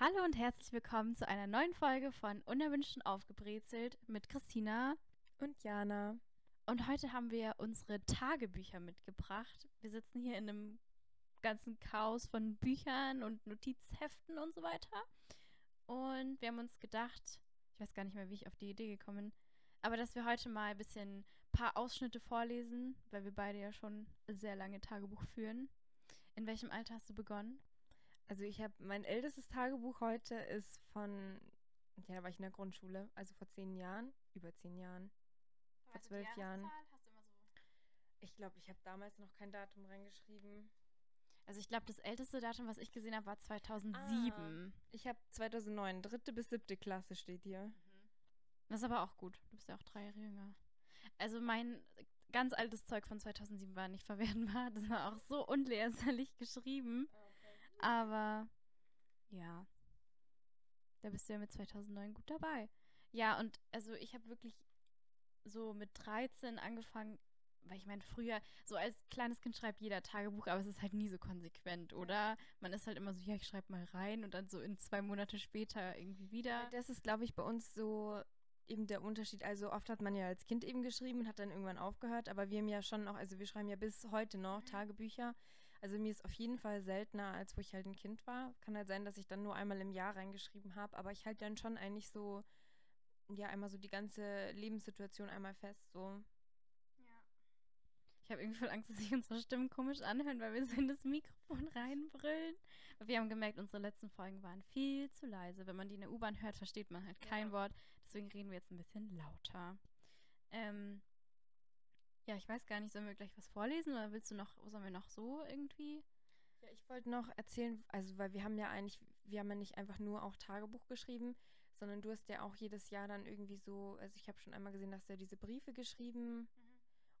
Hallo und herzlich willkommen zu einer neuen Folge von Unerwünschten aufgebrezelt mit Christina und Jana. Und heute haben wir unsere Tagebücher mitgebracht. Wir sitzen hier in einem ganzen Chaos von Büchern und Notizheften und so weiter. Und wir haben uns gedacht, ich weiß gar nicht mehr, wie ich auf die Idee gekommen bin, aber dass wir heute mal ein bisschen ein paar Ausschnitte vorlesen, weil wir beide ja schon sehr lange Tagebuch führen. In welchem Alter hast du begonnen? Also ich habe mein ältestes Tagebuch heute ist von, ja, da war ich in der Grundschule, also vor zehn Jahren, über zehn Jahren, vor zwölf Jahren. So ich glaube, ich habe damals noch kein Datum reingeschrieben. Also ich glaube, das älteste Datum, was ich gesehen habe, war 2007. Ah, ich habe 2009, dritte bis siebte Klasse steht hier. Mhm. Das ist aber auch gut. Du bist ja auch drei Jahre jünger. Also mein ganz altes Zeug von 2007 war nicht verwertbar. Das war auch so unleserlich geschrieben. Ah, okay. Aber ja, da bist du ja mit 2009 gut dabei. Ja, und also ich habe wirklich so mit 13 angefangen, weil ich meine, früher, so als kleines Kind schreibt jeder Tagebuch, aber es ist halt nie so konsequent, oder? Man ist halt immer so, ja, ich schreibe mal rein und dann so in zwei Monate später irgendwie wieder. Das ist, glaube ich, bei uns so eben der Unterschied. Also oft hat man ja als Kind eben geschrieben und hat dann irgendwann aufgehört, aber wir haben ja schon noch, also wir schreiben ja bis heute noch mhm. Tagebücher. Also mir ist auf jeden Fall seltener, als wo ich halt ein Kind war. Kann halt sein, dass ich dann nur einmal im Jahr reingeschrieben habe, aber ich halte dann schon eigentlich so, ja, einmal so die ganze Lebenssituation einmal fest, so. Ich habe irgendwie voll Angst, dass sich unsere Stimmen komisch anhören, weil wir so in das Mikrofon reinbrüllen. Aber wir haben gemerkt, unsere letzten Folgen waren viel zu leise. Wenn man die in der U-Bahn hört, versteht man halt kein ja. Wort. Deswegen reden wir jetzt ein bisschen lauter. Ähm, ja, ich weiß gar nicht, sollen wir gleich was vorlesen oder willst du noch, sollen wir noch so irgendwie? Ja, ich wollte noch erzählen, also weil wir haben ja eigentlich, wir haben ja nicht einfach nur auch Tagebuch geschrieben, sondern du hast ja auch jedes Jahr dann irgendwie so, also ich habe schon einmal gesehen, dass du ja diese Briefe geschrieben mhm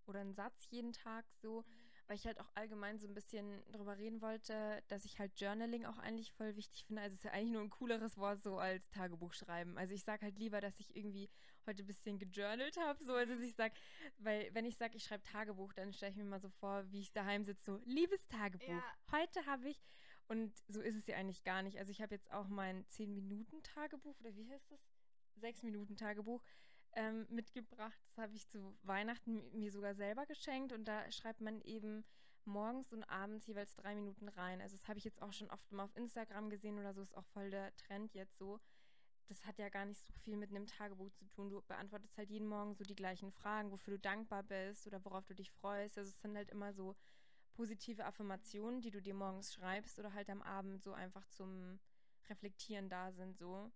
oder einen Satz jeden Tag so, mhm. weil ich halt auch allgemein so ein bisschen drüber reden wollte, dass ich halt Journaling auch eigentlich voll wichtig finde. Also es ist ja eigentlich nur ein cooleres Wort so als Tagebuch schreiben. Also ich sage halt lieber, dass ich irgendwie heute ein bisschen gejournalt habe, so als ich sage, weil wenn ich sage, ich schreibe Tagebuch, dann stelle ich mir mal so vor, wie ich daheim sitze, so liebes Tagebuch. Ja. Heute habe ich und so ist es ja eigentlich gar nicht. Also ich habe jetzt auch mein 10 Minuten Tagebuch oder wie heißt das? Sechs Minuten Tagebuch ähm, mitgebracht. Das habe ich zu Weihnachten mir sogar selber geschenkt und da schreibt man eben morgens und abends jeweils drei Minuten rein. Also das habe ich jetzt auch schon oft mal auf Instagram gesehen oder so, ist auch voll der Trend jetzt so. Das hat ja gar nicht so viel mit einem Tagebuch zu tun. Du beantwortest halt jeden Morgen so die gleichen Fragen, wofür du dankbar bist oder worauf du dich freust. Also es sind halt immer so positive Affirmationen, die du dir morgens schreibst oder halt am Abend so einfach zum Reflektieren da sind, so.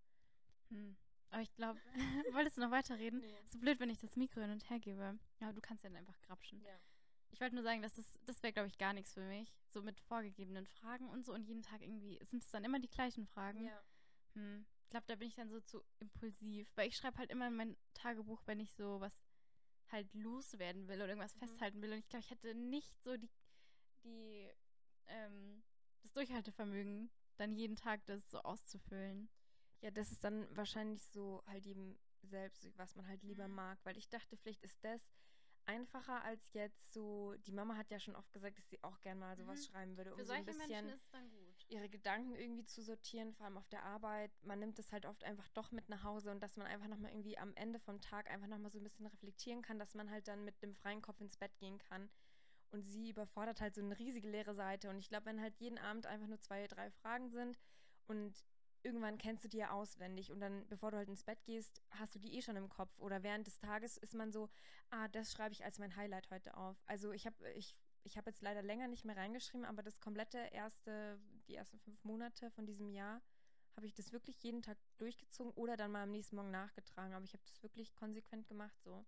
Hm. Aber ich glaube, wolltest du noch weiterreden? Nee. So blöd, wenn ich das Mikro hin und her gebe. Ja, du kannst ja dann einfach grapschen. Ja. Ich wollte nur sagen, dass das, das wäre, glaube ich, gar nichts für mich. So mit vorgegebenen Fragen und so. Und jeden Tag irgendwie sind es dann immer die gleichen Fragen. Ja. Hm. Ich glaube, da bin ich dann so zu impulsiv. Weil ich schreibe halt immer in mein Tagebuch, wenn ich so was halt loswerden will oder irgendwas mhm. festhalten will. Und ich glaube, ich hätte nicht so die, die, ähm, das Durchhaltevermögen, dann jeden Tag das so auszufüllen. Ja, das ist dann wahrscheinlich so halt eben selbst, was man halt lieber mhm. mag, weil ich dachte, vielleicht ist das einfacher als jetzt so, die Mama hat ja schon oft gesagt, dass sie auch gerne mal sowas mhm. schreiben würde, um so ein bisschen ihre Gedanken irgendwie zu sortieren, vor allem auf der Arbeit. Man nimmt das halt oft einfach doch mit nach Hause und dass man einfach nochmal irgendwie am Ende vom Tag einfach nochmal so ein bisschen reflektieren kann, dass man halt dann mit dem freien Kopf ins Bett gehen kann. Und sie überfordert halt so eine riesige leere Seite. Und ich glaube, wenn halt jeden Abend einfach nur zwei, drei Fragen sind und irgendwann kennst du die ja auswendig und dann, bevor du halt ins Bett gehst, hast du die eh schon im Kopf. Oder während des Tages ist man so, ah, das schreibe ich als mein Highlight heute auf. Also ich habe ich, ich hab jetzt leider länger nicht mehr reingeschrieben, aber das komplette erste, die ersten fünf Monate von diesem Jahr habe ich das wirklich jeden Tag durchgezogen oder dann mal am nächsten Morgen nachgetragen. Aber ich habe das wirklich konsequent gemacht so.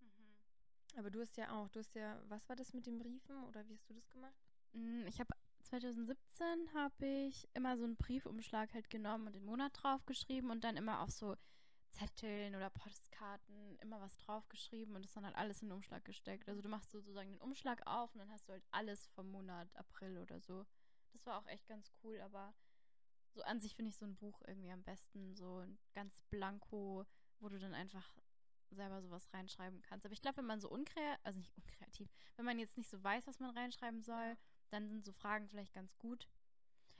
Mhm. Aber du hast ja auch, du hast ja, was war das mit den Briefen oder wie hast du das gemacht? Mm, ich habe 2017 habe ich immer so einen Briefumschlag halt genommen und den Monat draufgeschrieben und dann immer auf so Zetteln oder Postkarten immer was draufgeschrieben und das dann halt alles in den Umschlag gesteckt. Also du machst sozusagen den Umschlag auf und dann hast du halt alles vom Monat April oder so. Das war auch echt ganz cool, aber so an sich finde ich so ein Buch irgendwie am besten, so ganz blanko, wo du dann einfach selber sowas reinschreiben kannst. Aber ich glaube, wenn man so unkreativ, also nicht unkreativ, wenn man jetzt nicht so weiß, was man reinschreiben soll, dann sind so Fragen vielleicht ganz gut.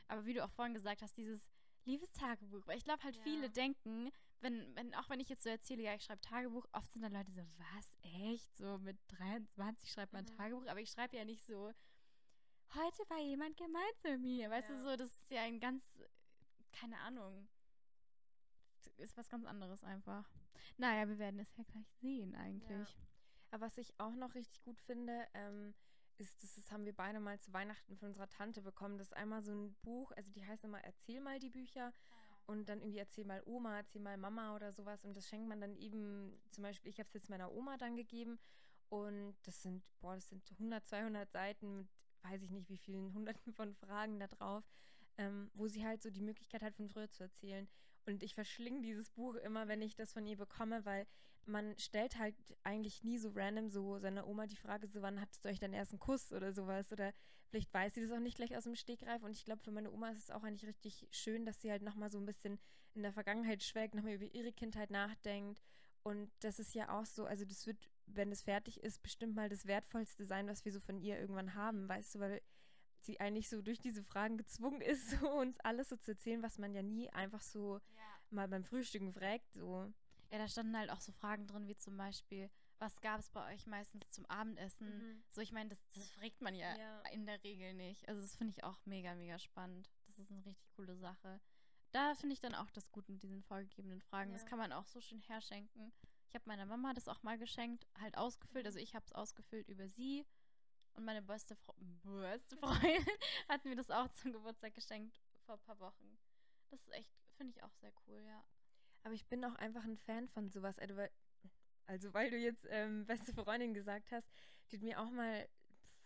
Aber wie du auch vorhin gesagt hast, dieses Liebestagebuch. Weil ich glaube halt, ja. viele denken, wenn, wenn, auch wenn ich jetzt so erzähle, ja, ich schreibe Tagebuch, oft sind dann Leute so, was, echt? So mit 23 schreibt man mhm. Tagebuch, aber ich schreibe ja nicht so, heute war jemand gemeint zu mir. Weißt ja. du, so, das ist ja ein ganz, keine Ahnung, ist was ganz anderes einfach. Naja, wir werden es ja gleich sehen eigentlich. Ja. Aber was ich auch noch richtig gut finde, ähm, ist, das, das haben wir beide mal zu Weihnachten von unserer Tante bekommen. Das ist einmal so ein Buch, also die heißen immer Erzähl mal die Bücher. Ah, und dann irgendwie erzähl mal Oma, erzähl mal Mama oder sowas. Und das schenkt man dann eben, zum Beispiel, ich habe es jetzt meiner Oma dann gegeben. Und das sind, boah, das sind 100, 200 Seiten mit, weiß ich nicht, wie vielen Hunderten von Fragen da drauf, ähm, wo sie halt so die Möglichkeit hat, von früher zu erzählen. Und ich verschlinge dieses Buch immer, wenn ich das von ihr bekomme, weil man stellt halt eigentlich nie so random so seiner Oma die Frage, so wann hattest du euch deinen ersten Kuss oder sowas? Oder vielleicht weiß sie das auch nicht gleich aus dem Stegreif. Und ich glaube, für meine Oma ist es auch eigentlich richtig schön, dass sie halt nochmal so ein bisschen in der Vergangenheit schwelgt, nochmal über ihre Kindheit nachdenkt. Und das ist ja auch so, also das wird, wenn es fertig ist, bestimmt mal das Wertvollste sein, was wir so von ihr irgendwann haben, weißt du, weil sie eigentlich so durch diese Fragen gezwungen ist, so uns alles so zu erzählen, was man ja nie einfach so ja. mal beim Frühstücken fragt, so. Ja, da standen halt auch so Fragen drin, wie zum Beispiel, was gab es bei euch meistens zum Abendessen? Mhm. So, ich meine, das, das fragt man ja, ja, in der Regel nicht. Also das finde ich auch mega, mega spannend. Das ist eine richtig coole Sache. Da finde ich dann auch das gut mit diesen vorgegebenen Fragen. Ja. Das kann man auch so schön herschenken. Ich habe meiner Mama das auch mal geschenkt, halt ausgefüllt. Also ich habe es ausgefüllt über sie. Und meine beste, Fre beste Freundin hat mir das auch zum Geburtstag geschenkt vor ein paar Wochen. Das ist echt, finde ich auch sehr cool, ja. Aber ich bin auch einfach ein Fan von sowas. Also, weil, also, weil du jetzt ähm, beste Freundin gesagt hast, die hat mir auch mal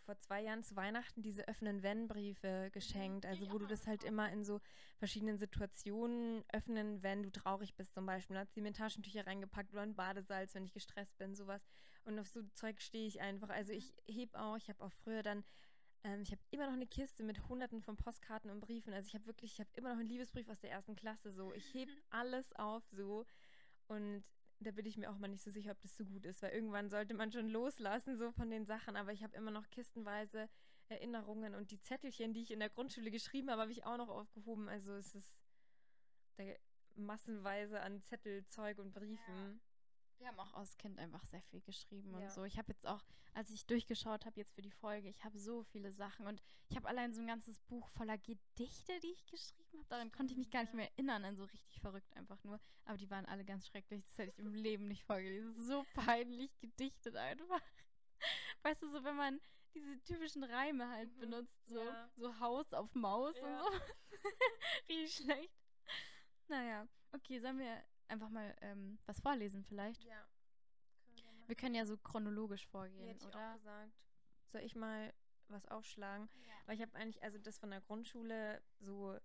vor zwei Jahren zu Weihnachten diese öffnen Wenn-Briefe geschenkt. Also, wo du das halt immer in so verschiedenen Situationen öffnen, wenn du traurig bist, zum Beispiel. Dann hat sie mir Taschentücher reingepackt oder ein Badesalz, wenn ich gestresst bin, sowas. Und auf so Zeug stehe ich einfach. Also, ich heb auch, ich habe auch früher dann ähm, ich habe immer noch eine Kiste mit hunderten von Postkarten und Briefen. Also ich habe wirklich, ich habe immer noch einen Liebesbrief aus der ersten Klasse. So, ich hebe alles auf so. Und da bin ich mir auch mal nicht so sicher, ob das so gut ist, weil irgendwann sollte man schon loslassen so von den Sachen. Aber ich habe immer noch kistenweise Erinnerungen und die Zettelchen, die ich in der Grundschule geschrieben habe, habe ich auch noch aufgehoben. Also es ist massenweise an Zettelzeug und Briefen. Wir haben auch als Kind einfach sehr viel geschrieben ja. und so. Ich habe jetzt auch, als ich durchgeschaut habe jetzt für die Folge, ich habe so viele Sachen und ich habe allein so ein ganzes Buch voller Gedichte, die ich geschrieben habe. Daran konnte ich mich gar nicht mehr erinnern, an so richtig verrückt einfach nur. Aber die waren alle ganz schrecklich. Das hätte ich im Leben nicht vorgelesen. So peinlich gedichtet einfach. Weißt du, so wenn man diese typischen Reime halt mhm. benutzt, so, ja. so Haus auf Maus ja. und so. richtig schlecht. Naja, okay, sollen wir einfach mal ähm, was vorlesen vielleicht? Ja. Wir, wir können ja so chronologisch vorgehen, Hätte oder? Ich auch gesagt. Soll ich mal was aufschlagen? Ja. Weil ich habe eigentlich, also das von der Grundschule so,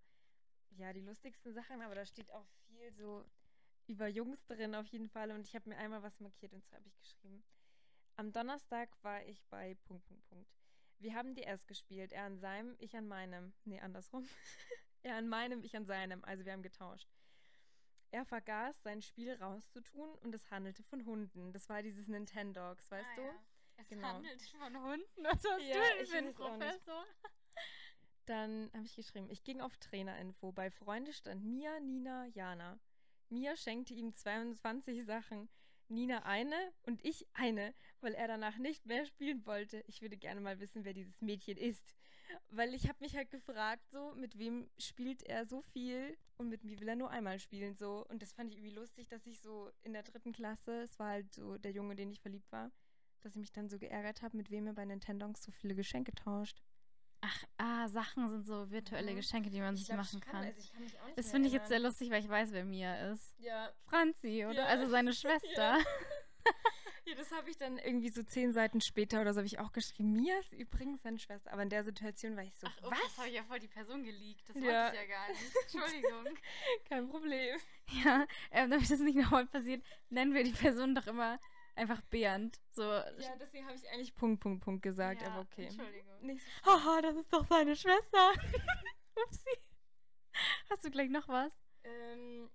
ja, die lustigsten Sachen, aber da steht auch viel so über Jungs drin auf jeden Fall und ich habe mir einmal was markiert und zwar habe ich geschrieben. Am Donnerstag war ich bei Punkt, Punkt, Punkt. Wir haben DS gespielt. Er an seinem, ich an meinem. Nee, andersrum. er an meinem, ich an seinem. Also wir haben getauscht. Er vergaß, sein Spiel rauszutun und es handelte von Hunden. Das war dieses Nintendogs, weißt ah, du? Ja. Es genau. handelt von Hunden? Was hast ja, du denn für einen Professor? Dann habe ich geschrieben, ich ging auf Trainerinfo. Bei Freunde stand Mia, Nina, Jana. Mia schenkte ihm 22 Sachen. Nina eine und ich eine, weil er danach nicht mehr spielen wollte. Ich würde gerne mal wissen, wer dieses Mädchen ist. Weil ich habe mich halt gefragt, so, mit wem spielt er so viel und mit mir will er nur einmal spielen, so. Und das fand ich irgendwie lustig, dass ich so in der dritten Klasse, es war halt so der Junge, den ich verliebt war, dass ich mich dann so geärgert habe, mit wem er bei Nintendogs so viele Geschenke tauscht. Ach, ah, Sachen sind so virtuelle mhm. Geschenke, die man ich sich machen kann. Also kann das finde ich jetzt sehr lustig, weil ich weiß, wer Mia ist. Ja. Franzi, oder? Ja. Also seine Schwester. Ja. Ja, das habe ich dann irgendwie so zehn Seiten später oder so habe ich auch geschrieben. Mia ist übrigens seine Schwester. Aber in der Situation war ich so, Ach, oh, was? Das habe ich ja voll die Person geleakt. Das ja. wollte ich ja gar nicht. Entschuldigung. Kein Problem. Ja, ähm, damit das nicht nochmal passiert, nennen wir die Person doch immer einfach Bernd. So. Ja, deswegen habe ich eigentlich Punkt, Punkt, Punkt gesagt, ja, aber okay. Entschuldigung. Nicht so Haha, das ist doch seine Schwester. Upsi. Hast du gleich noch was? Ähm,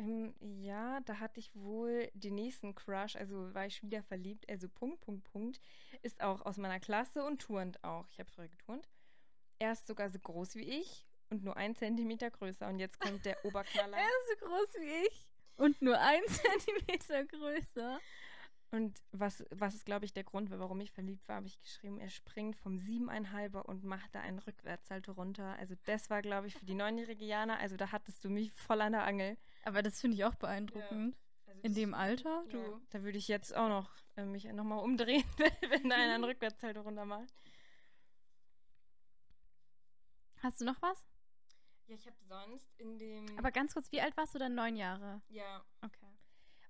ähm, ja, da hatte ich wohl den nächsten Crush, also war ich wieder verliebt, also Punkt, Punkt, Punkt, ist auch aus meiner Klasse und turnt auch. Ich habe früher geturnt. Er ist sogar so groß wie ich und nur ein Zentimeter größer. Und jetzt kommt der Oberknaller. er ist so groß wie ich und nur ein Zentimeter größer. Und was, was ist, glaube ich, der Grund, warum ich verliebt war, habe ich geschrieben, er springt vom siebeneinhalber und macht da einen Rückwärtssalto runter. Also das war, glaube ich, für die neunjährige Jana, also da hattest du mich voll an der Angel. Aber das finde ich auch beeindruckend. Ja. Also In dem Alter? Du. Ja. Da würde ich jetzt auch noch äh, mich nochmal umdrehen, wenn einer einen Rückwärtssalto runter macht. Hast du noch was? Ja, ich habe sonst in dem. Aber ganz kurz, wie alt warst du dann? Neun Jahre? Ja. Okay.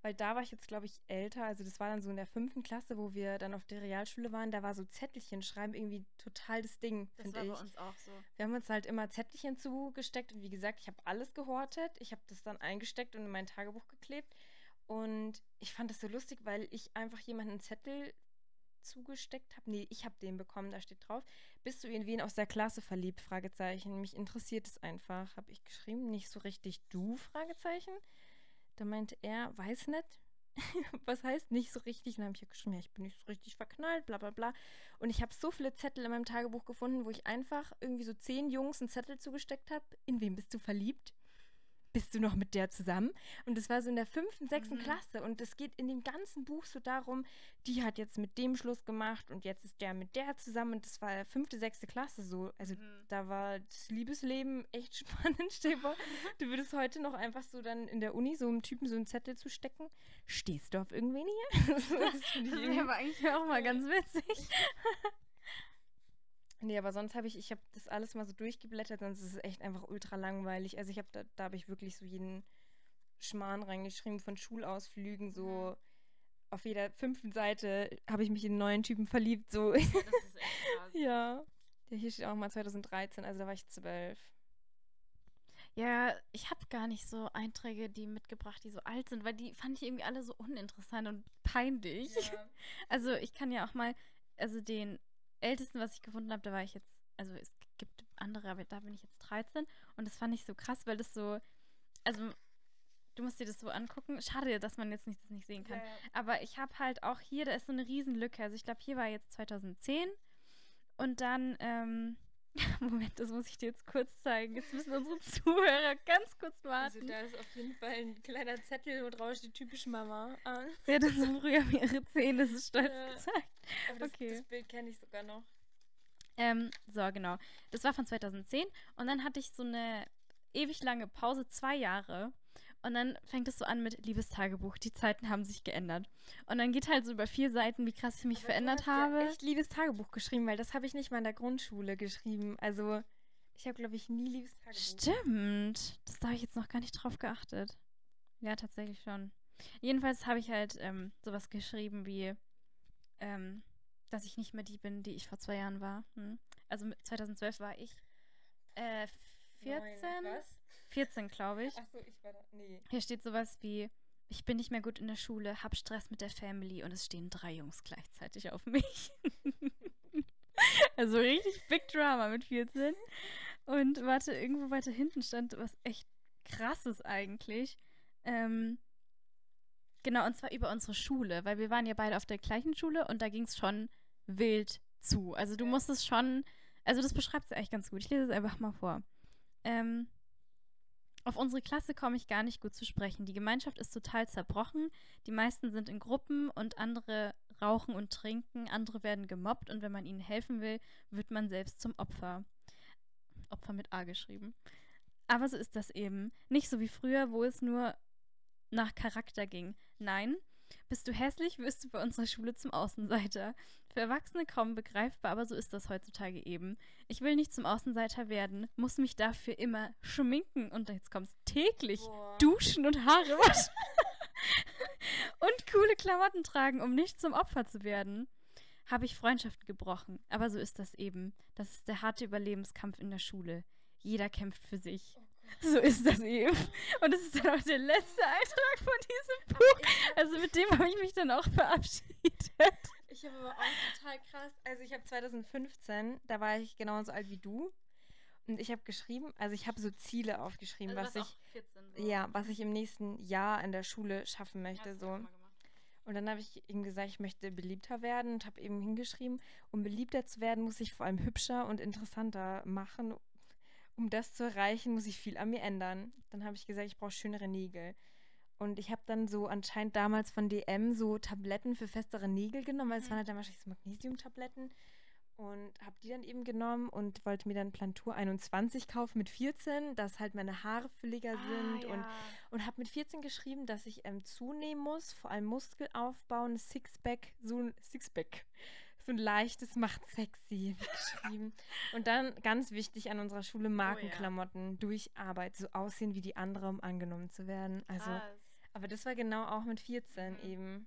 Weil da war ich jetzt, glaube ich, älter. Also das war dann so in der fünften Klasse, wo wir dann auf der Realschule waren. Da war so Zettelchen schreiben irgendwie total das Ding, finde ich. Das war bei uns auch so. Wir haben uns halt immer Zettelchen zugesteckt. Und wie gesagt, ich habe alles gehortet. Ich habe das dann eingesteckt und in mein Tagebuch geklebt. Und ich fand das so lustig, weil ich einfach jemanden einen Zettel zugesteckt habe. Nee, ich habe den bekommen, da steht drauf. Bist du in wen aus der Klasse verliebt? Fragezeichen. Mich interessiert es einfach, habe ich geschrieben. Nicht so richtig du? Fragezeichen. Da meinte er, weiß nicht. Was heißt nicht so richtig? dann habe ich geschrieben, ja, ich bin nicht so richtig verknallt, bla bla bla. Und ich habe so viele Zettel in meinem Tagebuch gefunden, wo ich einfach irgendwie so zehn Jungs einen Zettel zugesteckt habe. In wen bist du verliebt? Bist du noch mit der zusammen? Und das war so in der fünften, sechsten mhm. Klasse. Und es geht in dem ganzen Buch so darum, die hat jetzt mit dem Schluss gemacht und jetzt ist der mit der zusammen. Und das war fünfte, sechste Klasse so. Also mhm. da war das Liebesleben echt spannend, Steber. du würdest heute noch einfach so dann in der Uni so einem Typen so einen Zettel zu stecken. Stehst du auf irgendwen hier? das, das wäre aber eigentlich auch mal ganz witzig. Nee, aber sonst habe ich, ich habe das alles mal so durchgeblättert, sonst ist es echt einfach ultra langweilig. Also ich habe da, da habe ich wirklich so jeden Schmarrn reingeschrieben von Schulausflügen, so mhm. auf jeder fünften Seite habe ich mich in neuen Typen verliebt, so. Ja, das ist echt krass. ja. ja. Hier steht auch mal 2013, also da war ich zwölf. Ja, ich habe gar nicht so Einträge, die mitgebracht, die so alt sind, weil die fand ich irgendwie alle so uninteressant und peinlich. Ja. Also ich kann ja auch mal, also den ältesten, was ich gefunden habe, da war ich jetzt, also es gibt andere, aber da bin ich jetzt 13 und das fand ich so krass, weil das so, also du musst dir das so angucken. Schade, dass man jetzt nicht, das nicht sehen kann. Ja, Aber ich habe halt auch hier, da ist so eine Riesenlücke. Also ich glaube, hier war jetzt 2010 und dann, ähm, Moment, das muss ich dir jetzt kurz zeigen. Jetzt müssen unsere Zuhörer ganz kurz also warten. Also da ist auf jeden Fall ein kleiner Zettel, wo drauf steht typisch Mama. Ah. Sie hat so früher ihre Zähne so stolz ja. gezeigt. Aber das, okay. das Bild kenne ich sogar noch. Ähm, so, genau. Das war von 2010 und dann hatte ich so eine ewig lange Pause, zwei Jahre. Und dann fängt es so an mit Liebestagebuch. Die Zeiten haben sich geändert. Und dann geht halt so über vier Seiten, wie krass ich mich Aber verändert du hast habe. Ich habe echt Liebestagebuch geschrieben, weil das habe ich nicht mal in der Grundschule geschrieben. Also ich habe, glaube ich, nie Liebestagebuch. Stimmt. Das da habe ich jetzt noch gar nicht drauf geachtet. Ja, tatsächlich schon. Jedenfalls habe ich halt ähm, sowas geschrieben wie, ähm, dass ich nicht mehr die bin, die ich vor zwei Jahren war. Hm. Also 2012 war ich äh, 14. Nein, was? 14, glaube ich. Achso, ich war da. Nee. Hier steht sowas wie: Ich bin nicht mehr gut in der Schule, hab Stress mit der Family und es stehen drei Jungs gleichzeitig auf mich. also richtig Big Drama mit 14. Und warte, irgendwo weiter hinten stand was echt krasses eigentlich. Ähm, genau, und zwar über unsere Schule, weil wir waren ja beide auf der gleichen Schule und da ging es schon wild zu. Also du musstest schon, also das beschreibt es eigentlich ganz gut. Ich lese es einfach mal vor. Ähm, auf unsere Klasse komme ich gar nicht gut zu sprechen. Die Gemeinschaft ist total zerbrochen. Die meisten sind in Gruppen und andere rauchen und trinken. Andere werden gemobbt und wenn man ihnen helfen will, wird man selbst zum Opfer. Opfer mit A geschrieben. Aber so ist das eben. Nicht so wie früher, wo es nur nach Charakter ging. Nein, bist du hässlich, wirst du bei unserer Schule zum Außenseiter. Für Erwachsene kaum begreifbar, aber so ist das heutzutage eben. Ich will nicht zum Außenseiter werden, muss mich dafür immer schminken und jetzt kommst täglich Boah. duschen und Haare waschen. und coole Klamotten tragen, um nicht zum Opfer zu werden. Habe ich Freundschaften gebrochen, aber so ist das eben. Das ist der harte Überlebenskampf in der Schule. Jeder kämpft für sich. Oh so ist das eben. Und das ist dann auch der letzte Eintrag von diesem Buch. Also mit dem habe ich mich dann auch verabschiedet. Ich habe aber auch total krass. Also ich habe 2015, da war ich genauso alt wie du. Und ich habe geschrieben, also ich habe so Ziele aufgeschrieben, also was ich 14, so. ja, was ich im nächsten Jahr in der Schule schaffen möchte. so. Und dann habe ich ihm gesagt, ich möchte beliebter werden und habe eben hingeschrieben, um beliebter zu werden, muss ich vor allem hübscher und interessanter machen um das zu erreichen, muss ich viel an mir ändern. Dann habe ich gesagt, ich brauche schönere Nägel. Und ich habe dann so anscheinend damals von DM so Tabletten für festere Nägel genommen, weil es mhm. waren halt dann wahrscheinlich so Magnesiumtabletten. Und habe die dann eben genommen und wollte mir dann Plantur 21 kaufen mit 14, dass halt meine Haare fülliger ah, sind. Ja. Und, und habe mit 14 geschrieben, dass ich ähm, zunehmen muss, vor allem Muskel aufbauen, Sixpack, so ein Sixpack so ein leichtes macht sexy geschrieben. Und dann ganz wichtig an unserer Schule Markenklamotten oh, ja. durch Arbeit so aussehen wie die andere, um angenommen zu werden. Also, Krass. Aber das war genau auch mit 14 mhm. eben.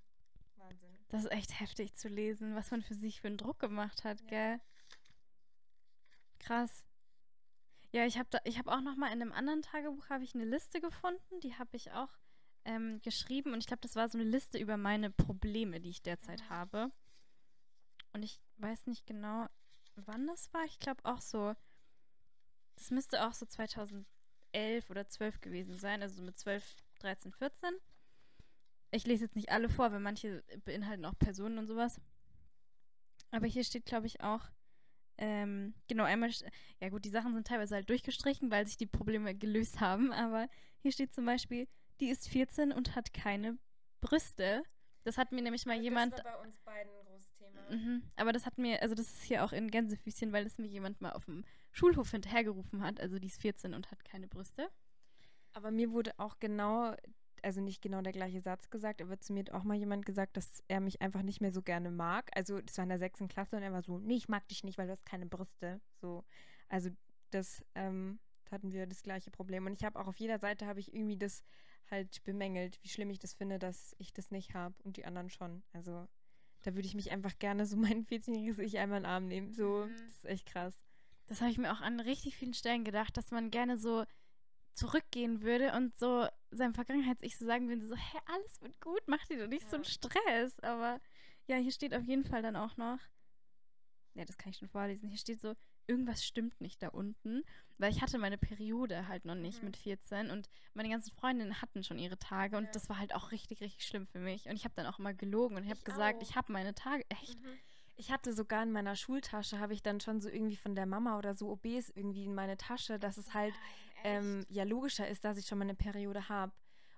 Wahnsinn. Das ist echt heftig zu lesen, was man für sich für einen Druck gemacht hat, ja. gell? Krass. Ja, ich habe ich habe auch noch mal in einem anderen Tagebuch habe ich eine Liste gefunden, die habe ich auch ähm, geschrieben und ich glaube, das war so eine Liste über meine Probleme, die ich derzeit mhm. habe. Und ich weiß nicht genau, wann das war. Ich glaube auch so, das müsste auch so 2011 oder 12 gewesen sein, also mit 12, 13, 14. Ich lese jetzt nicht alle vor, weil manche beinhalten auch Personen und sowas. Aber hier steht, glaube ich, auch, ähm, genau, einmal, ja gut, die Sachen sind teilweise halt durchgestrichen, weil sich die Probleme gelöst haben, aber hier steht zum Beispiel, die ist 14 und hat keine Brüste. Das hat mir nämlich mal das jemand. Das war bei uns beiden Mhm. Aber das hat mir, also das ist hier auch in Gänsefüßchen, weil das mir jemand mal auf dem Schulhof hinterhergerufen hat. Also die ist 14 und hat keine Brüste. Aber mir wurde auch genau, also nicht genau der gleiche Satz gesagt, aber zu mir hat auch mal jemand gesagt, dass er mich einfach nicht mehr so gerne mag. Also das war in der sechsten Klasse und er war so, nee, ich mag dich nicht, weil du hast keine Brüste. So, also das ähm, hatten wir das gleiche Problem. Und ich habe auch auf jeder Seite habe ich irgendwie das halt bemängelt, wie schlimm ich das finde, dass ich das nicht habe und die anderen schon. Also da würde ich mich einfach gerne so mein 14-jähriges Ich einmal in den Arm nehmen. So, mhm. das ist echt krass. Das habe ich mir auch an richtig vielen Stellen gedacht, dass man gerne so zurückgehen würde und so seinem Vergangenheits-Ich so sagen würde, so, hä, alles wird gut, mach dir doch nicht ja. so einen Stress. Aber ja, hier steht auf jeden Fall dann auch noch, ja, das kann ich schon vorlesen, hier steht so, irgendwas stimmt nicht da unten, weil ich hatte meine Periode halt noch nicht mhm. mit 14 und meine ganzen Freundinnen hatten schon ihre Tage und ja. das war halt auch richtig, richtig schlimm für mich. Und ich habe dann auch immer gelogen und ich habe gesagt, auch. ich habe meine Tage, echt. Mhm. Ich hatte sogar in meiner Schultasche, habe ich dann schon so irgendwie von der Mama oder so OBs irgendwie in meine Tasche, dass es halt ähm, ja logischer ist, dass ich schon meine Periode habe.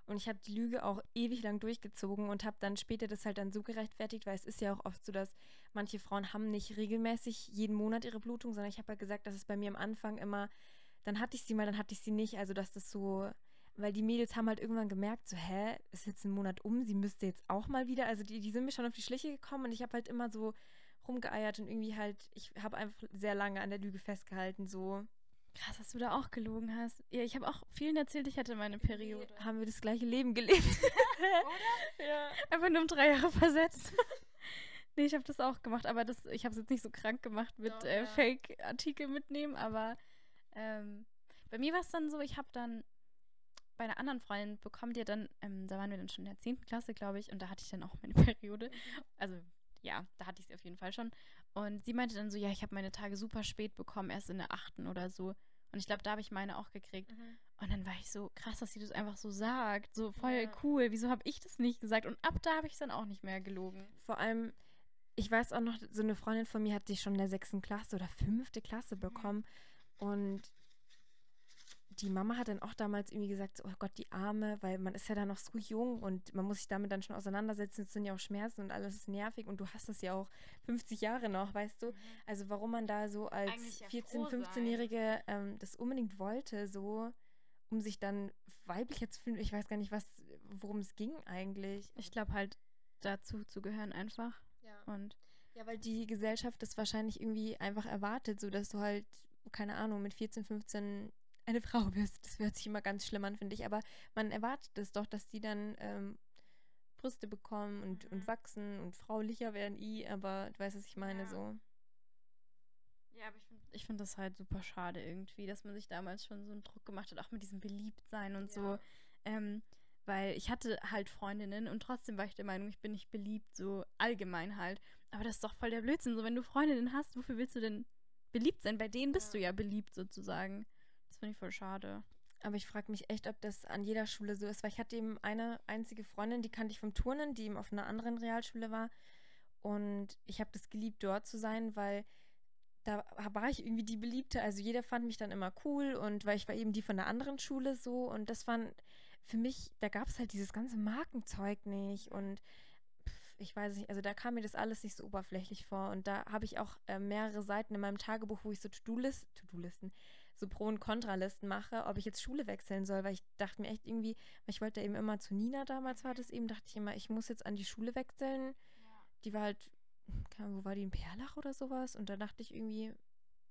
Und ich habe die Lüge auch ewig lang durchgezogen und habe dann später das halt dann so gerechtfertigt, weil es ist ja auch oft so, dass manche Frauen haben nicht regelmäßig jeden Monat ihre Blutung, sondern ich habe halt gesagt, dass es bei mir am Anfang immer, dann hatte ich sie mal, dann hatte ich sie nicht. Also dass das so, weil die Mädels haben halt irgendwann gemerkt, so, hä, ist jetzt ein Monat um, sie müsste jetzt auch mal wieder. Also die, die sind mir schon auf die Schliche gekommen und ich habe halt immer so rumgeeiert und irgendwie halt, ich habe einfach sehr lange an der Lüge festgehalten, so. Krass, dass du da auch gelogen hast. Ja, ich habe auch vielen erzählt, ich hatte meine Periode. Haben wir das gleiche Leben gelebt. Oder? Ja. Einfach nur um drei Jahre versetzt. nee, ich habe das auch gemacht, aber das, ich habe es jetzt nicht so krank gemacht mit äh, ja. Fake-Artikel mitnehmen, aber ähm, bei mir war es dann so, ich habe dann bei einer anderen Freundin bekommen, die dann, ähm, da waren wir dann schon in der 10. Klasse, glaube ich, und da hatte ich dann auch meine Periode. Mhm. Also ja, da hatte ich sie auf jeden Fall schon. Und sie meinte dann so, ja, ich habe meine Tage super spät bekommen, erst in der achten oder so. Und ich glaube, da habe ich meine auch gekriegt. Mhm. Und dann war ich so, krass, dass sie das einfach so sagt. So voll ja. cool. Wieso habe ich das nicht gesagt? Und ab da habe ich es dann auch nicht mehr gelogen. Vor allem, ich weiß auch noch, so eine Freundin von mir hat sich schon in der sechsten Klasse oder fünfte Klasse mhm. bekommen. Mhm. Und die Mama hat dann auch damals irgendwie gesagt, oh Gott, die Arme, weil man ist ja da noch so jung und man muss sich damit dann schon auseinandersetzen. Es sind ja auch Schmerzen und alles ist nervig und du hast das ja auch 50 Jahre noch, weißt du? Mhm. Also warum man da so als ja 14-, 15-Jährige ähm, das unbedingt wollte, so um sich dann weiblicher zu fühlen. Ich weiß gar nicht, was, worum es ging eigentlich. Ich glaube halt dazu zu gehören einfach. Ja. Und ja, weil die Gesellschaft das wahrscheinlich irgendwie einfach erwartet, so dass du halt keine Ahnung, mit 14, 15 eine Frau bist. Das hört sich immer ganz schlimm an, finde ich. Aber man erwartet es doch, dass die dann ähm, Brüste bekommen und, mhm. und wachsen und fraulicher werden, i, aber du weißt, was ich meine, ja. so. Ja, aber ich finde ich find das halt super schade irgendwie, dass man sich damals schon so einen Druck gemacht hat, auch mit diesem Beliebtsein und ja. so. Ähm, weil ich hatte halt Freundinnen und trotzdem war ich der Meinung, ich bin nicht beliebt, so allgemein halt. Aber das ist doch voll der Blödsinn. So, wenn du Freundinnen hast, wofür willst du denn beliebt sein? Bei denen bist ja. du ja beliebt sozusagen. Das finde ich voll schade. Aber ich frage mich echt, ob das an jeder Schule so ist, weil ich hatte eben eine einzige Freundin, die kannte ich vom Turnen, die eben auf einer anderen Realschule war. Und ich habe das geliebt, dort zu sein, weil da war ich irgendwie die Beliebte. Also jeder fand mich dann immer cool und weil ich war eben die von der anderen Schule so und das waren für mich, da gab es halt dieses ganze Markenzeug nicht und ich weiß nicht, also da kam mir das alles nicht so oberflächlich vor und da habe ich auch äh, mehrere Seiten in meinem Tagebuch, wo ich so To-Do-Listen, To-Do-Listen, so Pro- und Kontralisten mache, ob ich jetzt Schule wechseln soll, weil ich dachte mir echt irgendwie, weil ich wollte eben immer zu Nina damals war das eben, dachte ich immer, ich muss jetzt an die Schule wechseln. Ja. Die war halt wo war die in Perlach oder sowas? Und da dachte ich irgendwie,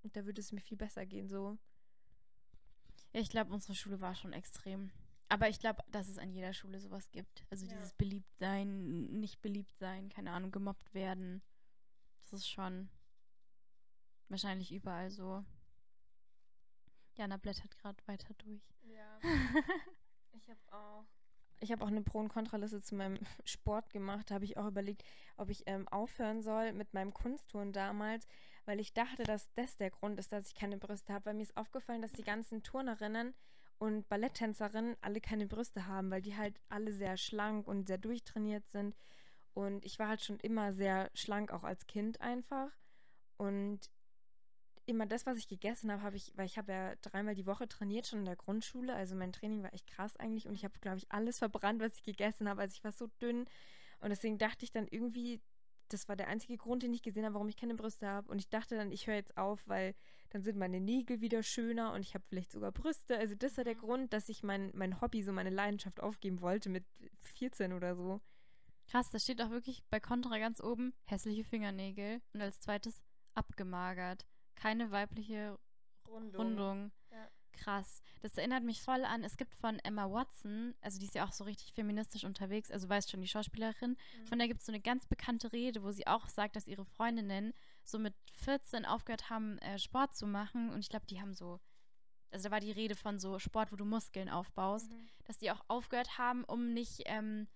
da würde es mir viel besser gehen, so. Ja, ich glaube, unsere Schule war schon extrem. Aber ich glaube, dass es an jeder Schule sowas gibt. Also ja. dieses Beliebtsein, nicht beliebt sein, keine Ahnung, gemobbt werden. Das ist schon wahrscheinlich überall so. Jana blättert gerade weiter durch. Ja. ich habe auch ich habe auch eine Pro- und Kontraliste zu meinem Sport gemacht. Da habe ich auch überlegt, ob ich ähm, aufhören soll mit meinem Kunsttouren damals, weil ich dachte, dass das der Grund ist, dass ich keine Brüste habe. Weil mir ist aufgefallen, dass die ganzen Turnerinnen und Balletttänzerinnen alle keine Brüste haben, weil die halt alle sehr schlank und sehr durchtrainiert sind. Und ich war halt schon immer sehr schlank, auch als Kind einfach. Und immer das, was ich gegessen habe, habe ich, weil ich habe ja dreimal die Woche trainiert schon in der Grundschule, also mein Training war echt krass eigentlich und ich habe, glaube ich, alles verbrannt, was ich gegessen habe. Also ich war so dünn und deswegen dachte ich dann irgendwie, das war der einzige Grund, den ich gesehen habe, warum ich keine Brüste habe. Und ich dachte dann, ich höre jetzt auf, weil dann sind meine Nägel wieder schöner und ich habe vielleicht sogar Brüste. Also das war der mhm. Grund, dass ich mein, mein Hobby, so meine Leidenschaft aufgeben wollte mit 14 oder so. Krass, da steht auch wirklich bei Contra ganz oben hässliche Fingernägel und als zweites abgemagert keine weibliche Rundung. Rundung. Ja. Krass. Das erinnert mich voll an, es gibt von Emma Watson, also die ist ja auch so richtig feministisch unterwegs, also weißt schon, die Schauspielerin, mhm. von der gibt es so eine ganz bekannte Rede, wo sie auch sagt, dass ihre Freundinnen so mit 14 aufgehört haben, äh, Sport zu machen. Und ich glaube, die haben so, also da war die Rede von so Sport, wo du Muskeln aufbaust, mhm. dass die auch aufgehört haben, um nicht ähm,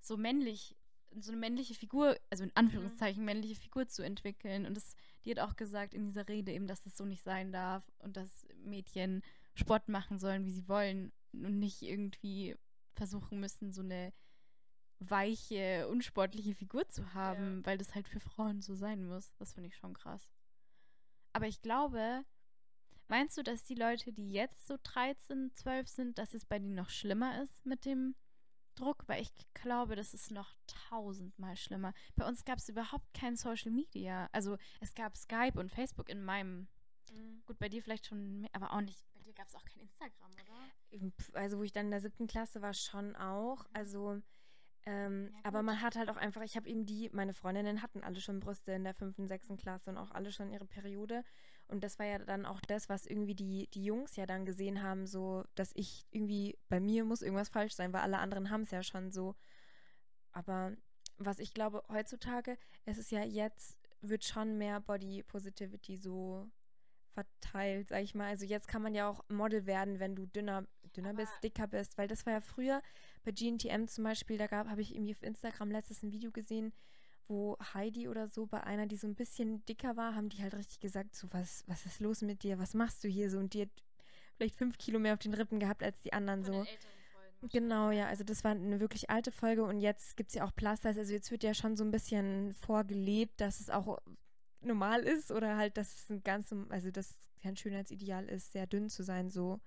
so männlich so eine männliche Figur, also in mhm. Anführungszeichen männliche Figur zu entwickeln. Und das, die hat auch gesagt in dieser Rede eben, dass das so nicht sein darf und dass Mädchen Sport machen sollen, wie sie wollen und nicht irgendwie versuchen müssen, so eine weiche, unsportliche Figur zu haben, ja. weil das halt für Frauen so sein muss. Das finde ich schon krass. Aber ich glaube, meinst du, dass die Leute, die jetzt so 13, 12 sind, dass es bei denen noch schlimmer ist mit dem Druck, weil ich glaube, das ist noch tausendmal schlimmer. Bei uns gab es überhaupt kein Social Media. Also es gab Skype und Facebook in meinem. Mhm. Gut, bei dir vielleicht schon, mehr, aber auch nicht. Bei dir gab es auch kein Instagram, oder? Also wo ich dann in der siebten Klasse war, schon auch. Mhm. Also ähm, ja, aber man hat halt auch einfach, ich habe eben die, meine Freundinnen hatten alle schon Brüste in der fünften, sechsten Klasse und auch alle schon ihre Periode. Und das war ja dann auch das, was irgendwie die, die Jungs ja dann gesehen haben, so, dass ich irgendwie, bei mir muss irgendwas falsch sein, weil alle anderen haben es ja schon so. Aber was ich glaube, heutzutage, es ist ja jetzt, wird schon mehr Body Positivity so verteilt, sag ich mal. Also jetzt kann man ja auch Model werden, wenn du dünner, dünner bist, dicker bist, weil das war ja früher bei GNTM zum Beispiel, da gab, habe ich irgendwie auf Instagram letztes ein Video gesehen, wo Heidi oder so bei einer, die so ein bisschen dicker war, haben die halt richtig gesagt, so was, was ist los mit dir, was machst du hier so und die hat vielleicht fünf Kilo mehr auf den Rippen gehabt als die anderen Von so. Genau, ja, also das war eine wirklich alte Folge und jetzt gibt es ja auch Plasters, also jetzt wird ja schon so ein bisschen vorgelebt, dass es auch normal ist oder halt, dass es ein ganz, also das kein Schönheitsideal ist, sehr dünn zu sein so.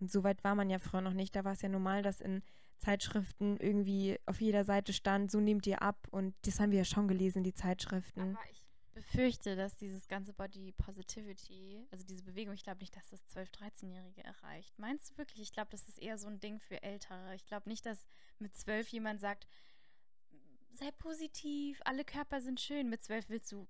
Und so weit war man ja früher noch nicht. Da war es ja normal, dass in Zeitschriften irgendwie auf jeder Seite stand, so nehmt ihr ab. Und das haben wir ja schon gelesen, die Zeitschriften. Aber ich befürchte, dass dieses ganze Body Positivity, also diese Bewegung, ich glaube nicht, dass das 12-, 13-Jährige erreicht. Meinst du wirklich? Ich glaube, das ist eher so ein Ding für Ältere. Ich glaube nicht, dass mit 12 jemand sagt, sei positiv, alle Körper sind schön. Mit 12 willst du,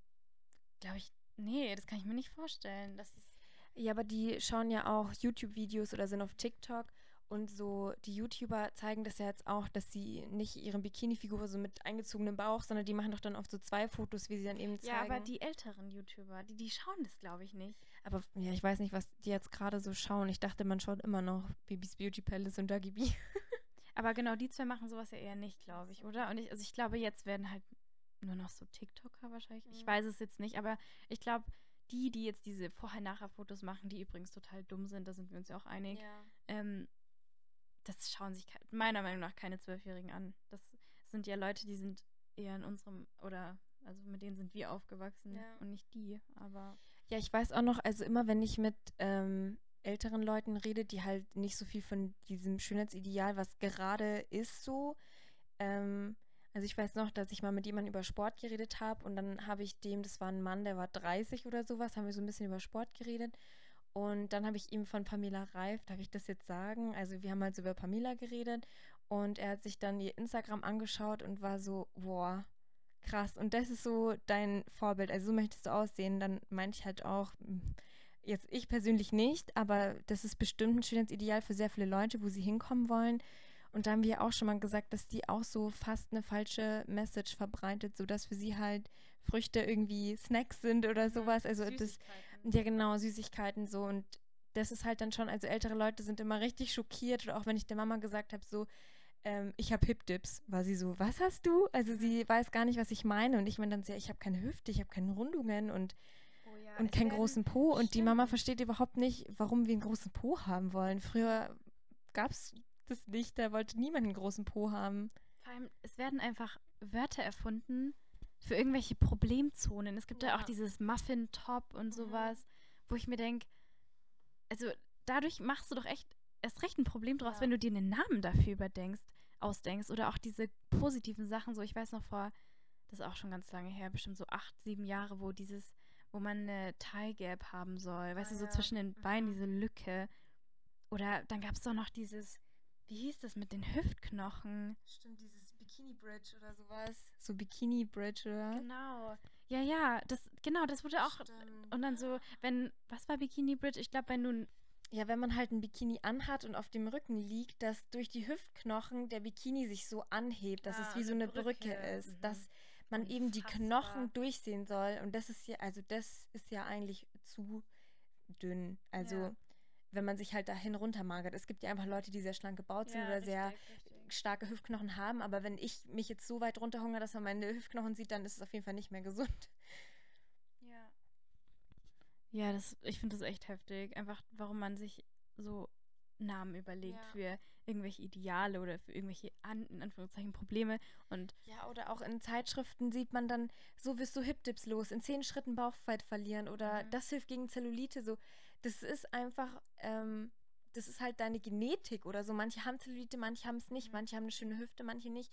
glaube ich, nee, das kann ich mir nicht vorstellen. Das ist ja, aber die schauen ja auch YouTube-Videos oder sind auf TikTok und so, die YouTuber zeigen das ja jetzt auch, dass sie nicht ihre Bikini-Figur so mit eingezogenem Bauch, sondern die machen doch dann oft so zwei Fotos, wie sie dann eben zeigen. Ja, aber die älteren YouTuber, die, die schauen das, glaube ich, nicht. Aber ja, ich weiß nicht, was die jetzt gerade so schauen. Ich dachte, man schaut immer noch Babys Beauty Palace und Dagi B. aber genau, die zwei machen sowas ja eher nicht, glaube ich, oder? Und ich, also ich glaube, jetzt werden halt nur noch so TikToker wahrscheinlich. Mhm. Ich weiß es jetzt nicht, aber ich glaube, die, die jetzt diese Vorher-Nachher-Fotos machen, die übrigens total dumm sind, da sind wir uns ja auch einig, ja. ähm, das schauen sich meiner Meinung nach keine Zwölfjährigen an. Das sind ja Leute, die sind eher in unserem, oder also mit denen sind wir aufgewachsen ja. und nicht die, aber. Ja, ich weiß auch noch, also immer wenn ich mit ähm, älteren Leuten rede, die halt nicht so viel von diesem Schönheitsideal, was gerade ist, so. Ähm, also ich weiß noch, dass ich mal mit jemandem über Sport geredet habe und dann habe ich dem, das war ein Mann, der war 30 oder sowas, haben wir so ein bisschen über Sport geredet. Und dann habe ich ihm von Pamela Reif, darf ich das jetzt sagen? Also wir haben halt so über Pamela geredet und er hat sich dann ihr Instagram angeschaut und war so, boah, krass. Und das ist so dein Vorbild. Also so möchtest du aussehen. Dann meinte ich halt auch, hm, jetzt ich persönlich nicht, aber das ist bestimmt ein Schönheitsideal für sehr viele Leute, wo sie hinkommen wollen. Und da haben wir auch schon mal gesagt, dass die auch so fast eine falsche Message verbreitet, sodass für sie halt Früchte irgendwie Snacks sind oder sowas. Also das, ja genau, Süßigkeiten so. Und das ist halt dann schon, also ältere Leute sind immer richtig schockiert. Oder auch wenn ich der Mama gesagt habe, so, ähm, ich habe Hip-Dips, war sie so, was hast du? Also sie weiß gar nicht, was ich meine. Und ich meine dann sehr, ich habe keine Hüfte, ich habe keine Rundungen und, oh ja, und keinen großen Po. Stimmt. Und die Mama versteht überhaupt nicht, warum wir einen großen Po haben wollen. Früher gab es das nicht, da wollte niemand einen großen Po haben. Vor allem, es werden einfach Wörter erfunden für irgendwelche Problemzonen. Es gibt ja, ja auch dieses Muffin-Top und mhm. sowas, wo ich mir denke, also dadurch machst du doch echt erst recht ein Problem draus, ja. wenn du dir einen Namen dafür überdenkst, ausdenkst. Oder auch diese positiven Sachen, so ich weiß noch vor, das ist auch schon ganz lange her, bestimmt so acht, sieben Jahre, wo dieses, wo man eine Tie Gap haben soll, weißt ah, du, so ja. zwischen den Beinen, mhm. diese Lücke. Oder dann gab es doch noch dieses, wie hieß das mit den Hüftknochen? Stimmt, dieses Bikini Bridge oder sowas. So Bikini Bridge, oder? Genau. Ja, ja, das, genau, das wurde auch. Stimmt. Und dann so, wenn, was war Bikini Bridge? Ich glaube, wenn du ja, wenn man halt ein Bikini anhat und auf dem Rücken liegt, dass durch die Hüftknochen der Bikini sich so anhebt, dass ah, es wie so eine Brücke, Brücke ist, mhm. dass man Unfassbar. eben die Knochen durchsehen soll. Und das ist ja, also das ist ja eigentlich zu dünn. Also ja. wenn man sich halt dahin runtermagert. Es gibt ja einfach Leute, die sehr schlank gebaut sind ja, oder richtig, sehr. Starke Hüftknochen haben. Aber wenn ich mich jetzt so weit runterhungere, dass man meine Hüftknochen sieht, dann ist es auf jeden Fall nicht mehr gesund. Ja, das, ich finde das echt heftig. Einfach, warum man sich so Namen überlegt ja. für irgendwelche Ideale oder für irgendwelche An in Anführungszeichen Probleme und ja oder auch in Zeitschriften sieht man dann so wirst du Hip-Dips los in zehn Schritten Bauchfett verlieren oder mhm. das hilft gegen Zellulite so das ist einfach ähm, das ist halt deine Genetik oder so manche haben Zellulite manche haben es nicht mhm. manche haben eine schöne Hüfte manche nicht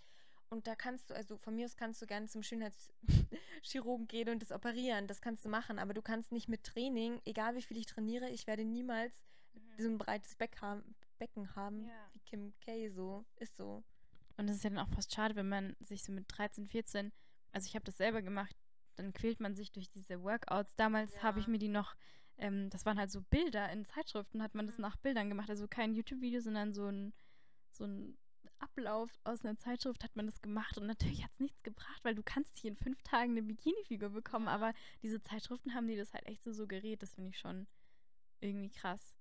und da kannst du, also von mir aus kannst du gerne zum Schönheitschirurgen gehen und das operieren. Das kannst du machen. Aber du kannst nicht mit Training, egal wie viel ich trainiere, ich werde niemals mhm. so ein breites Beck haben, Becken haben ja. wie Kim K. So. Ist so. Und es ist ja dann auch fast schade, wenn man sich so mit 13, 14, also ich habe das selber gemacht, dann quält man sich durch diese Workouts. Damals ja. habe ich mir die noch, ähm, das waren halt so Bilder in Zeitschriften, hat man das mhm. nach Bildern gemacht. Also kein YouTube-Video, sondern so ein, so ein Ablauf aus einer Zeitschrift hat man das gemacht und natürlich hat es nichts gebracht, weil du kannst hier in fünf Tagen eine Bikini-Figur bekommen, ja. aber diese Zeitschriften haben die das halt echt so suggeriert, das finde ich schon irgendwie krass.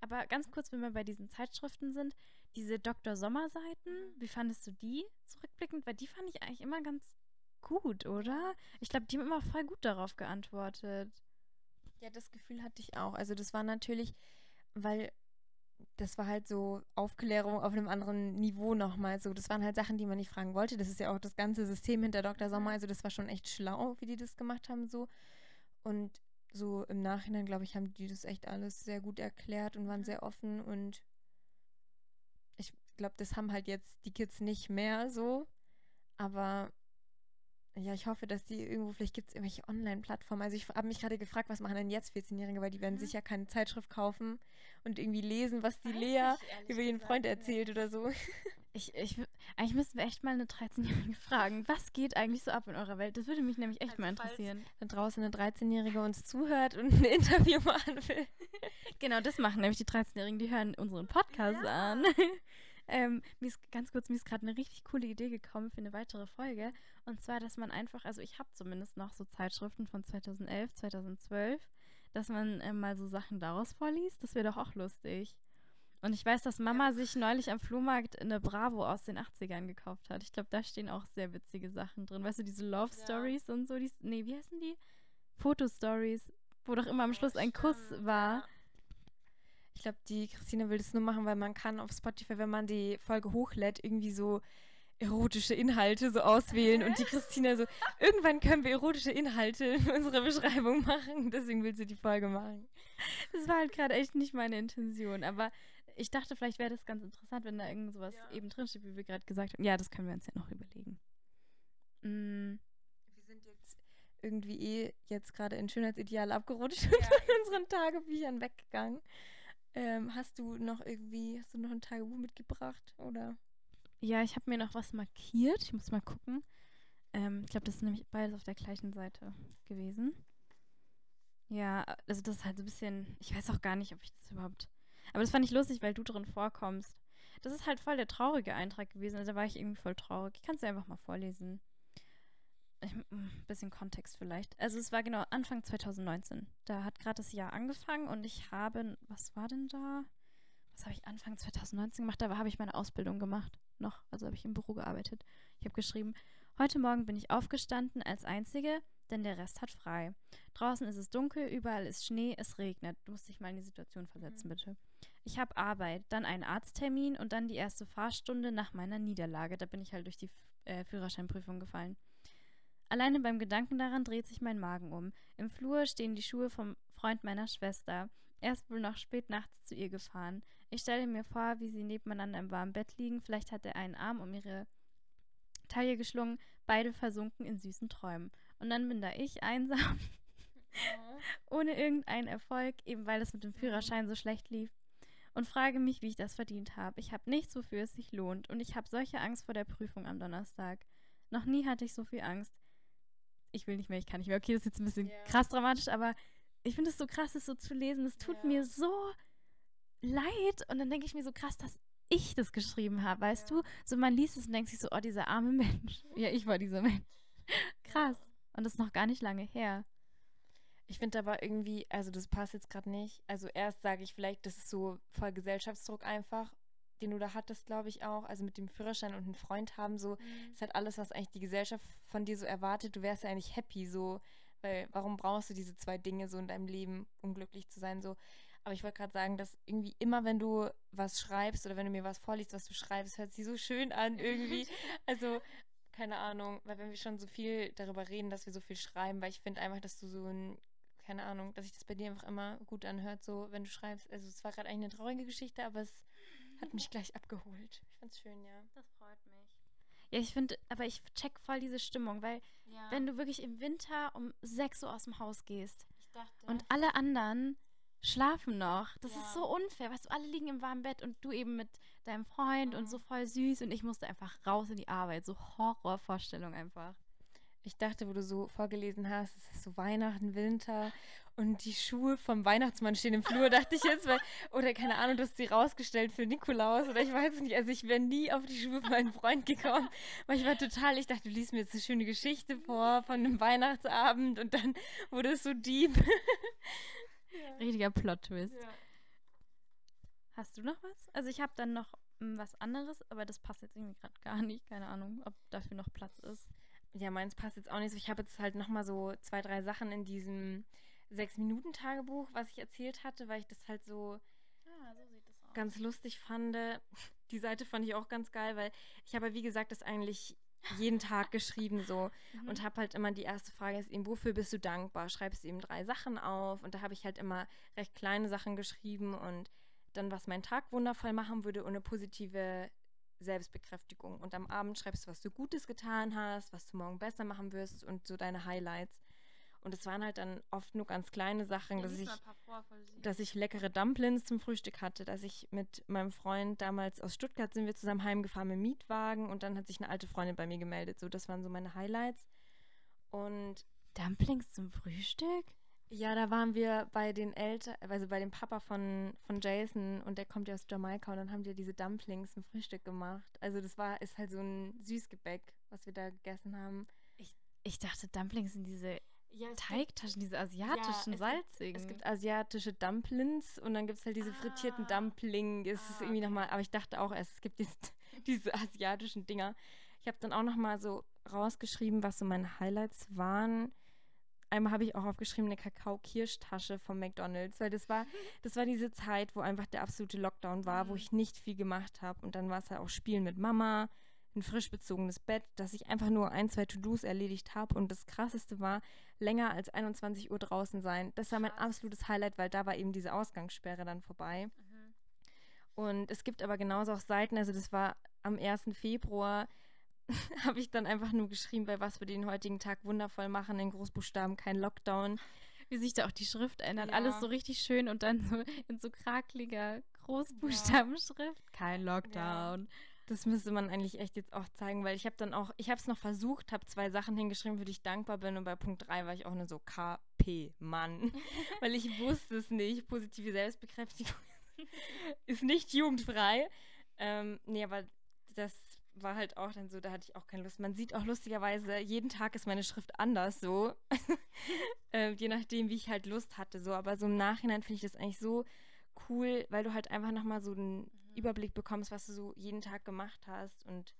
Aber ganz kurz, wenn wir bei diesen Zeitschriften sind, diese Dr. Sommer-Seiten, mhm. wie fandest du die zurückblickend? Weil die fand ich eigentlich immer ganz gut, oder? Ich glaube, die haben immer voll gut darauf geantwortet. Ja, das Gefühl hatte ich auch. Also das war natürlich, weil das war halt so Aufklärung auf einem anderen Niveau nochmal. So, das waren halt Sachen, die man nicht fragen wollte. Das ist ja auch das ganze System hinter Dr. Sommer. Also das war schon echt schlau, wie die das gemacht haben so. Und so im Nachhinein, glaube ich, haben die das echt alles sehr gut erklärt und waren sehr offen. Und ich glaube, das haben halt jetzt die Kids nicht mehr so. Aber ja, ich hoffe, dass die irgendwo, vielleicht gibt es irgendwelche Online-Plattformen. Also ich habe mich gerade gefragt, was machen denn jetzt 14-Jährige, weil die werden mhm. sicher keine Zeitschrift kaufen und irgendwie lesen, was die Weiß Lea über ihren Freund erzählt oder so. Ich, ich, eigentlich müssten wir echt mal eine 13-Jährige fragen, was geht eigentlich so ab in eurer Welt? Das würde mich nämlich echt also mal interessieren. Da draußen eine 13-Jährige uns zuhört und ein Interview machen will. genau, das machen nämlich die 13-Jährigen, die hören unseren Podcast ja. an. Ähm, mir ist ganz kurz, mir ist gerade eine richtig coole Idee gekommen für eine weitere Folge. Und zwar, dass man einfach, also ich habe zumindest noch so Zeitschriften von 2011, 2012, dass man äh, mal so Sachen daraus vorliest. Das wäre doch auch lustig. Und ich weiß, dass Mama ja. sich neulich am Flohmarkt eine Bravo aus den 80ern gekauft hat. Ich glaube, da stehen auch sehr witzige Sachen drin. Weißt du, diese Love Stories ja. und so. Die, nee, wie heißen die? Fotostories, wo doch immer am Schluss ein Kuss war. Ich glaube, die Christine will das nur machen, weil man kann auf Spotify, wenn man die Folge hochlädt, irgendwie so erotische Inhalte so auswählen und die Christina so, irgendwann können wir erotische Inhalte in unserer Beschreibung machen, deswegen will sie die Folge machen. Das war halt gerade echt nicht meine Intention, aber ich dachte, vielleicht wäre das ganz interessant, wenn da irgend sowas ja. eben drinsteht, wie wir gerade gesagt haben. Ja, das können wir uns ja noch überlegen. Mm. Wir sind jetzt irgendwie eh jetzt gerade in Schönheitsideal abgerutscht ja. und in unseren Tagebüchern weggegangen. Ähm, hast du noch irgendwie, hast du noch ein Tagebuch mitgebracht oder? Ja, ich habe mir noch was markiert. Ich muss mal gucken. Ähm, ich glaube, das ist nämlich beides auf der gleichen Seite gewesen. Ja, also das ist halt so ein bisschen, ich weiß auch gar nicht, ob ich das überhaupt. Aber das fand ich lustig, weil du drin vorkommst. Das ist halt voll der traurige Eintrag gewesen. Also da war ich irgendwie voll traurig. Ich kann es dir einfach mal vorlesen. Ein hm, bisschen Kontext vielleicht. Also es war genau Anfang 2019. Da hat gerade das Jahr angefangen und ich habe, was war denn da? Was habe ich Anfang 2019 gemacht? Da habe ich meine Ausbildung gemacht. Noch. Also habe ich im Büro gearbeitet. Ich habe geschrieben, heute Morgen bin ich aufgestanden als Einzige, denn der Rest hat frei. Draußen ist es dunkel, überall ist Schnee, es regnet. Du musst dich mal in die Situation versetzen, mhm. bitte. Ich habe Arbeit, dann einen Arzttermin und dann die erste Fahrstunde nach meiner Niederlage. Da bin ich halt durch die äh, Führerscheinprüfung gefallen. Alleine beim Gedanken daran dreht sich mein Magen um. Im Flur stehen die Schuhe vom Freund meiner Schwester. Er ist wohl noch spät nachts zu ihr gefahren. Ich stelle mir vor, wie sie nebeneinander im warmen Bett liegen. Vielleicht hat er einen Arm um ihre Taille geschlungen, beide versunken in süßen Träumen. Und dann bin da ich einsam, ohne irgendeinen Erfolg, eben weil es mit dem Führerschein so schlecht lief. Und frage mich, wie ich das verdient habe. Ich habe nichts, wofür es sich lohnt. Und ich habe solche Angst vor der Prüfung am Donnerstag. Noch nie hatte ich so viel Angst. Ich will nicht mehr, ich kann nicht mehr. Okay, das ist jetzt ein bisschen yeah. krass dramatisch, aber ich finde es so krass, das so zu lesen. Es tut yeah. mir so leid. Und dann denke ich mir so krass, dass ich das geschrieben habe, weißt ja. du? So man liest es und denkt sich so, oh, dieser arme Mensch. Ja, ich war dieser Mensch. Krass. Und das ist noch gar nicht lange her. Ich finde aber irgendwie, also das passt jetzt gerade nicht. Also erst sage ich vielleicht, das ist so voll Gesellschaftsdruck einfach, den du da hattest, glaube ich auch. Also mit dem Führerschein und einen Freund haben, so mhm. ist halt alles, was eigentlich die Gesellschaft von dir so erwartet. Du wärst ja eigentlich happy, so, weil warum brauchst du diese zwei Dinge so in deinem Leben, um glücklich zu sein, so. Aber ich wollte gerade sagen, dass irgendwie immer, wenn du was schreibst oder wenn du mir was vorliest, was du schreibst, hört sich so schön an irgendwie. Also, keine Ahnung, weil wenn wir schon so viel darüber reden, dass wir so viel schreiben, weil ich finde einfach, dass du so ein, keine Ahnung, dass sich das bei dir einfach immer gut anhört, so wenn du schreibst. Also es war gerade eigentlich eine traurige Geschichte, aber es hat mich gleich abgeholt. Ich fand's schön, ja. Das freut mich. Ja, ich finde, aber ich check voll diese Stimmung, weil ja. wenn du wirklich im Winter um 6 Uhr aus dem Haus gehst und alle anderen schlafen noch. Das ja. ist so unfair. Weißt du, alle liegen im warmen Bett und du eben mit deinem Freund mhm. und so voll süß und ich musste einfach raus in die Arbeit. So Horrorvorstellung einfach. Ich dachte, wo du so vorgelesen hast, es ist so Weihnachten, Winter und die Schuhe vom Weihnachtsmann stehen im Flur, dachte ich jetzt, weil, oder keine Ahnung, du hast sie rausgestellt für Nikolaus oder ich weiß nicht. Also ich wäre nie auf die Schuhe von meinem Freund gekommen, weil ich war total, ich dachte, du liest mir jetzt eine schöne Geschichte vor von einem Weihnachtsabend und dann wurde es so deep. Ja. Richtiger Plot-Twist. Ja. Hast du noch was? Also ich habe dann noch hm, was anderes, aber das passt jetzt irgendwie gerade gar nicht. Keine Ahnung, ob dafür noch Platz ist. Ja, meins passt jetzt auch nicht so. Ich habe jetzt halt noch mal so zwei, drei Sachen in diesem Sechs-Minuten-Tagebuch, was ich erzählt hatte, weil ich das halt so, ah, so ganz lustig fand. Die Seite fand ich auch ganz geil, weil ich habe, wie gesagt, das eigentlich jeden Tag geschrieben so mhm. und habe halt immer die erste Frage ist eben, wofür bist du dankbar? Schreibst du ihm drei Sachen auf und da habe ich halt immer recht kleine Sachen geschrieben und dann, was meinen Tag wundervoll machen würde und eine positive Selbstbekräftigung. Und am Abend schreibst du, was du Gutes getan hast, was du morgen besser machen wirst und so deine Highlights. Und es waren halt dann oft nur ganz kleine Sachen, ja, dass, ich, dass ich leckere Dumplings zum Frühstück hatte, dass ich mit meinem Freund damals aus Stuttgart sind wir zusammen heimgefahren mit Mietwagen und dann hat sich eine alte Freundin bei mir gemeldet. So, das waren so meine Highlights. Und Dumplings zum Frühstück? Ja, da waren wir bei den Eltern, also bei dem Papa von, von Jason und der kommt ja aus Jamaika und dann haben die diese Dumplings zum Frühstück gemacht. Also das war, ist halt so ein Süßgebäck, was wir da gegessen haben. Ich, ich dachte, Dumplings sind diese ja, Teigtaschen, diese asiatischen, ja, salzigen. Gibt, es gibt asiatische Dumplings und dann gibt es halt diese ah. frittierten Dumpling. Es ah, ist irgendwie okay. nochmal, aber ich dachte auch erst, es gibt jetzt diese asiatischen Dinger. Ich habe dann auch nochmal so rausgeschrieben, was so meine Highlights waren. Einmal habe ich auch aufgeschrieben eine Kakao-Kirschtasche von McDonalds, weil das war, das war diese Zeit, wo einfach der absolute Lockdown war, mhm. wo ich nicht viel gemacht habe. Und dann war es halt auch Spielen mit Mama, ein frisch bezogenes Bett, dass ich einfach nur ein, zwei To-Dos erledigt habe. Und das Krasseste war, länger als 21 Uhr draußen sein. Das war mein absolutes Highlight, weil da war eben diese Ausgangssperre dann vorbei. Mhm. Und es gibt aber genauso auch Seiten, also das war am 1. Februar, habe ich dann einfach nur geschrieben, bei was wir den heutigen Tag wundervoll machen, in Großbuchstaben, kein Lockdown. Wie sich da auch die Schrift ändert. Ja. Alles so richtig schön und dann so in so krakeliger Großbuchstabenschrift. Ja. Kein Lockdown. Ja. Das müsste man eigentlich echt jetzt auch zeigen, weil ich habe dann auch, ich habe es noch versucht, habe zwei Sachen hingeschrieben, für die ich dankbar bin und bei Punkt 3 war ich auch nur so KP, Mann. weil ich wusste es nicht. Positive Selbstbekräftigung ist nicht jugendfrei. Ähm, nee, aber das war halt auch dann so, da hatte ich auch keine Lust. Man sieht auch lustigerweise, jeden Tag ist meine Schrift anders so. äh, je nachdem, wie ich halt Lust hatte. So, aber so im Nachhinein finde ich das eigentlich so cool, weil du halt einfach nochmal so einen mhm. Überblick bekommst, was du so jeden Tag gemacht hast und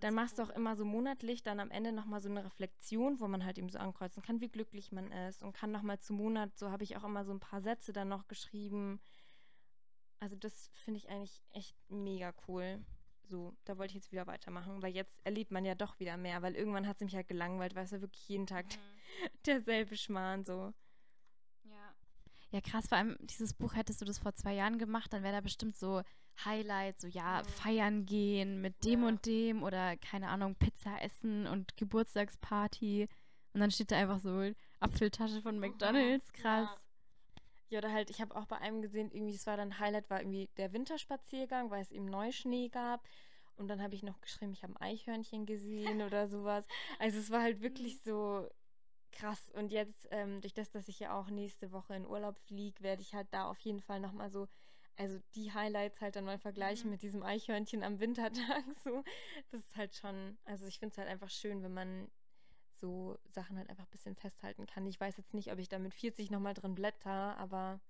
dann machst cool. du auch immer so monatlich dann am Ende nochmal so eine Reflexion, wo man halt eben so ankreuzen kann, wie glücklich man ist und kann nochmal zum Monat, so habe ich auch immer so ein paar Sätze dann noch geschrieben. Also das finde ich eigentlich echt mega cool. So, da wollte ich jetzt wieder weitermachen, weil jetzt erlebt man ja doch wieder mehr, weil irgendwann hat es mich halt gelangweilt, weil es ja wirklich jeden Tag mhm. derselbe Schmarrn so. Ja, krass, vor allem dieses Buch hättest du das vor zwei Jahren gemacht, dann wäre da bestimmt so Highlights, so ja, feiern gehen mit dem ja. und dem oder keine Ahnung, Pizza essen und Geburtstagsparty. Und dann steht da einfach so Apfeltasche von McDonalds, krass. Ja. Ja, oder halt, ich habe auch bei einem gesehen, irgendwie, es war dann Highlight, war irgendwie der Winterspaziergang, weil es eben Neuschnee gab. Und dann habe ich noch geschrieben, ich habe ein Eichhörnchen gesehen oder sowas. Also es war halt wirklich mhm. so, krass. Und jetzt, ähm, durch das, dass ich ja auch nächste Woche in Urlaub fliege, werde ich halt da auf jeden Fall nochmal so, also die Highlights halt dann mal vergleichen mhm. mit diesem Eichhörnchen am Wintertag. So, das ist halt schon, also ich finde es halt einfach schön, wenn man so Sachen halt einfach ein bisschen festhalten kann. Ich weiß jetzt nicht, ob ich da mit 40 nochmal drin blätter, aber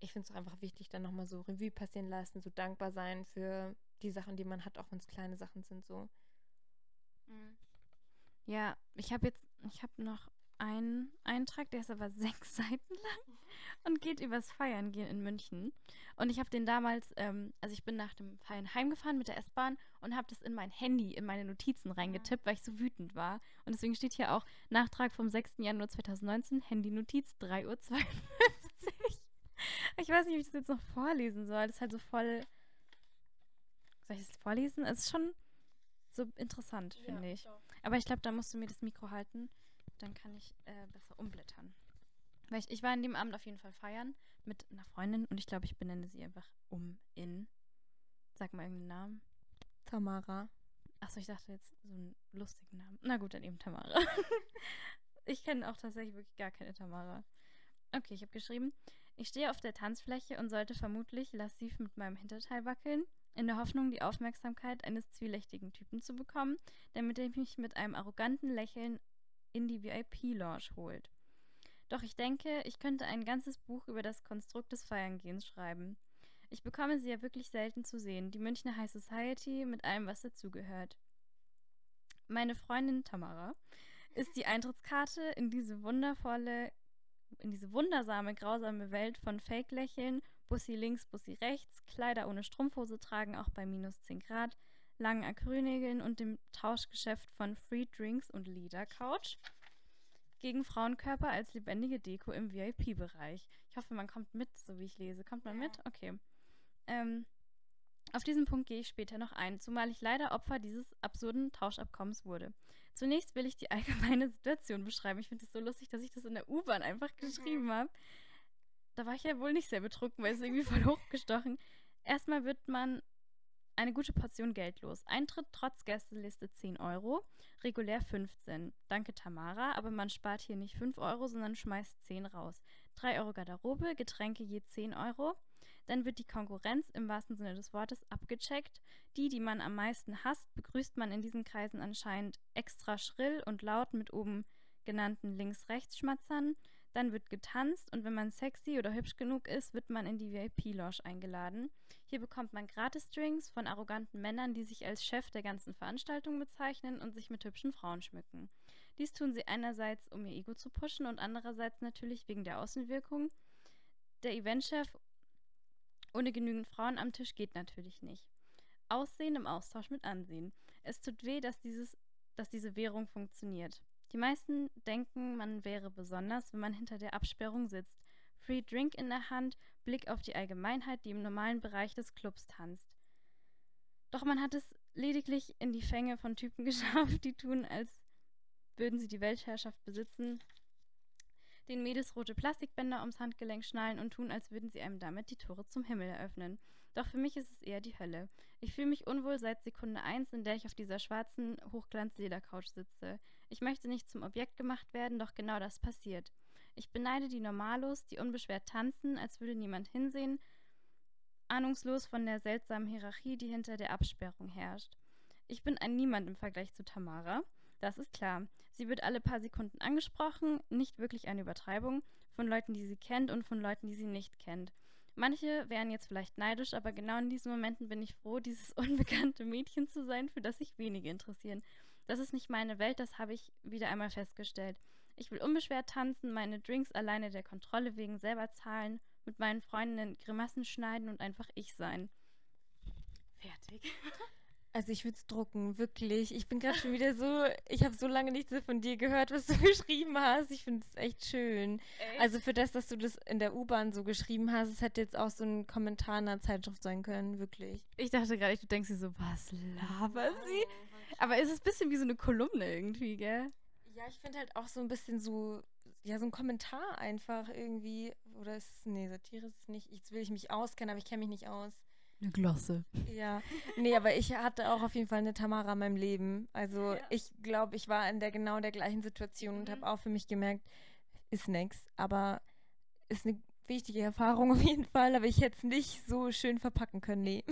ich finde es auch einfach wichtig, dann nochmal so Revue passieren lassen, so dankbar sein für die Sachen, die man hat, auch wenn es kleine Sachen sind, so. Mhm. Ja, ich habe jetzt, ich habe noch einen Eintrag, der ist aber sechs Seiten lang und geht übers Feiern gehen in München. Und ich habe den damals, ähm, also ich bin nach dem Feiern heimgefahren mit der S-Bahn und habe das in mein Handy, in meine Notizen reingetippt, weil ich so wütend war. Und deswegen steht hier auch Nachtrag vom 6. Januar 2019, Handy-Notiz 3.52 Uhr. ich weiß nicht, ob ich das jetzt noch vorlesen soll. Das ist halt so voll. Soll ich das vorlesen? Es ist schon so interessant, finde ja, ich. Doch. Aber ich glaube, da musst du mir das Mikro halten. Dann kann ich äh, besser umblättern. Weil ich, ich war in dem Abend auf jeden Fall feiern mit einer Freundin und ich glaube, ich benenne sie einfach um in. Sag mal irgendeinen Namen. Tamara. Achso, ich dachte jetzt so einen lustigen Namen. Na gut, dann eben Tamara. ich kenne auch tatsächlich wirklich gar keine Tamara. Okay, ich habe geschrieben, ich stehe auf der Tanzfläche und sollte vermutlich lassiv mit meinem Hinterteil wackeln in der Hoffnung, die Aufmerksamkeit eines zwielichtigen Typen zu bekommen, der mit dem mich mit einem arroganten Lächeln in die VIP-Lounge holt. Doch ich denke, ich könnte ein ganzes Buch über das Konstrukt des Feierngehens schreiben. Ich bekomme sie ja wirklich selten zu sehen, die Münchner High Society mit allem, was dazugehört. Meine Freundin Tamara ist die Eintrittskarte in diese wundervolle, in diese wundersame, grausame Welt von Fake-Lächeln Bussi links, Bussi rechts, Kleider ohne Strumpfhose tragen, auch bei minus 10 Grad, langen Acrylnägeln und dem Tauschgeschäft von Free Drinks und Leader Couch gegen Frauenkörper als lebendige Deko im VIP-Bereich. Ich hoffe, man kommt mit, so wie ich lese. Kommt man ja. mit? Okay. Ähm, auf diesen Punkt gehe ich später noch ein, zumal ich leider Opfer dieses absurden Tauschabkommens wurde. Zunächst will ich die allgemeine Situation beschreiben. Ich finde es so lustig, dass ich das in der U-Bahn einfach mhm. geschrieben habe da war ich ja wohl nicht sehr betrunken, weil es irgendwie voll hochgestochen. Erstmal wird man eine gute Portion Geld los. Eintritt trotz Gästeliste 10 Euro, regulär 15. Danke Tamara, aber man spart hier nicht 5 Euro, sondern schmeißt 10 raus. 3 Euro Garderobe, Getränke je 10 Euro. Dann wird die Konkurrenz im wahrsten Sinne des Wortes abgecheckt. Die, die man am meisten hasst, begrüßt man in diesen Kreisen anscheinend extra schrill und laut mit oben genannten Links-Rechts-Schmatzern. Dann wird getanzt und wenn man sexy oder hübsch genug ist, wird man in die VIP-Lounge eingeladen. Hier bekommt man Gratis-Drinks von arroganten Männern, die sich als Chef der ganzen Veranstaltung bezeichnen und sich mit hübschen Frauen schmücken. Dies tun sie einerseits, um ihr Ego zu pushen und andererseits natürlich wegen der Außenwirkung. Der Eventchef ohne genügend Frauen am Tisch geht natürlich nicht. Aussehen im Austausch mit Ansehen. Es tut weh, dass, dieses, dass diese Währung funktioniert. Die meisten denken, man wäre besonders, wenn man hinter der Absperrung sitzt. Free Drink in der Hand, Blick auf die Allgemeinheit, die im normalen Bereich des Clubs tanzt. Doch man hat es lediglich in die Fänge von Typen geschafft, die tun, als würden sie die Weltherrschaft besitzen, den Mädels rote Plastikbänder ums Handgelenk schnallen und tun, als würden sie einem damit die Tore zum Himmel eröffnen. Doch für mich ist es eher die Hölle. Ich fühle mich unwohl seit Sekunde eins, in der ich auf dieser schwarzen Hochglanz-Ledercouch sitze. Ich möchte nicht zum Objekt gemacht werden, doch genau das passiert. Ich beneide die Normalos, die unbeschwert tanzen, als würde niemand hinsehen, ahnungslos von der seltsamen Hierarchie, die hinter der Absperrung herrscht. Ich bin ein Niemand im Vergleich zu Tamara. Das ist klar. Sie wird alle paar Sekunden angesprochen, nicht wirklich eine Übertreibung, von Leuten, die sie kennt und von Leuten, die sie nicht kennt. Manche wären jetzt vielleicht neidisch, aber genau in diesen Momenten bin ich froh, dieses unbekannte Mädchen zu sein, für das sich wenige interessieren. Das ist nicht meine Welt, das habe ich wieder einmal festgestellt. Ich will unbeschwert tanzen, meine Drinks alleine der Kontrolle wegen selber zahlen, mit meinen Freundinnen Grimassen schneiden und einfach ich sein. Fertig. Also ich würde es drucken, wirklich. Ich bin gerade schon wieder so, ich habe so lange nichts von dir gehört, was du geschrieben hast. Ich finde es echt schön. Echt? Also für das, dass du das in der U-Bahn so geschrieben hast, es hätte jetzt auch so ein Kommentar in einer Zeitschrift sein können, wirklich. Ich dachte gerade, du denkst dir so, was labert sie? Aber es ist ein bisschen wie so eine Kolumne irgendwie, gell? Ja, ich finde halt auch so ein bisschen so, ja, so ein Kommentar einfach irgendwie. Oder ist es, nee, Satire ist es nicht. Jetzt will ich mich auskennen, aber ich kenne mich nicht aus. Eine Glosse. Ja, nee, aber ich hatte auch auf jeden Fall eine Tamara in meinem Leben. Also ja. ich glaube, ich war in der genau der gleichen Situation mhm. und habe auch für mich gemerkt, ist nix. Aber ist eine wichtige Erfahrung auf jeden Fall, aber ich hätte es nicht so schön verpacken können, nee.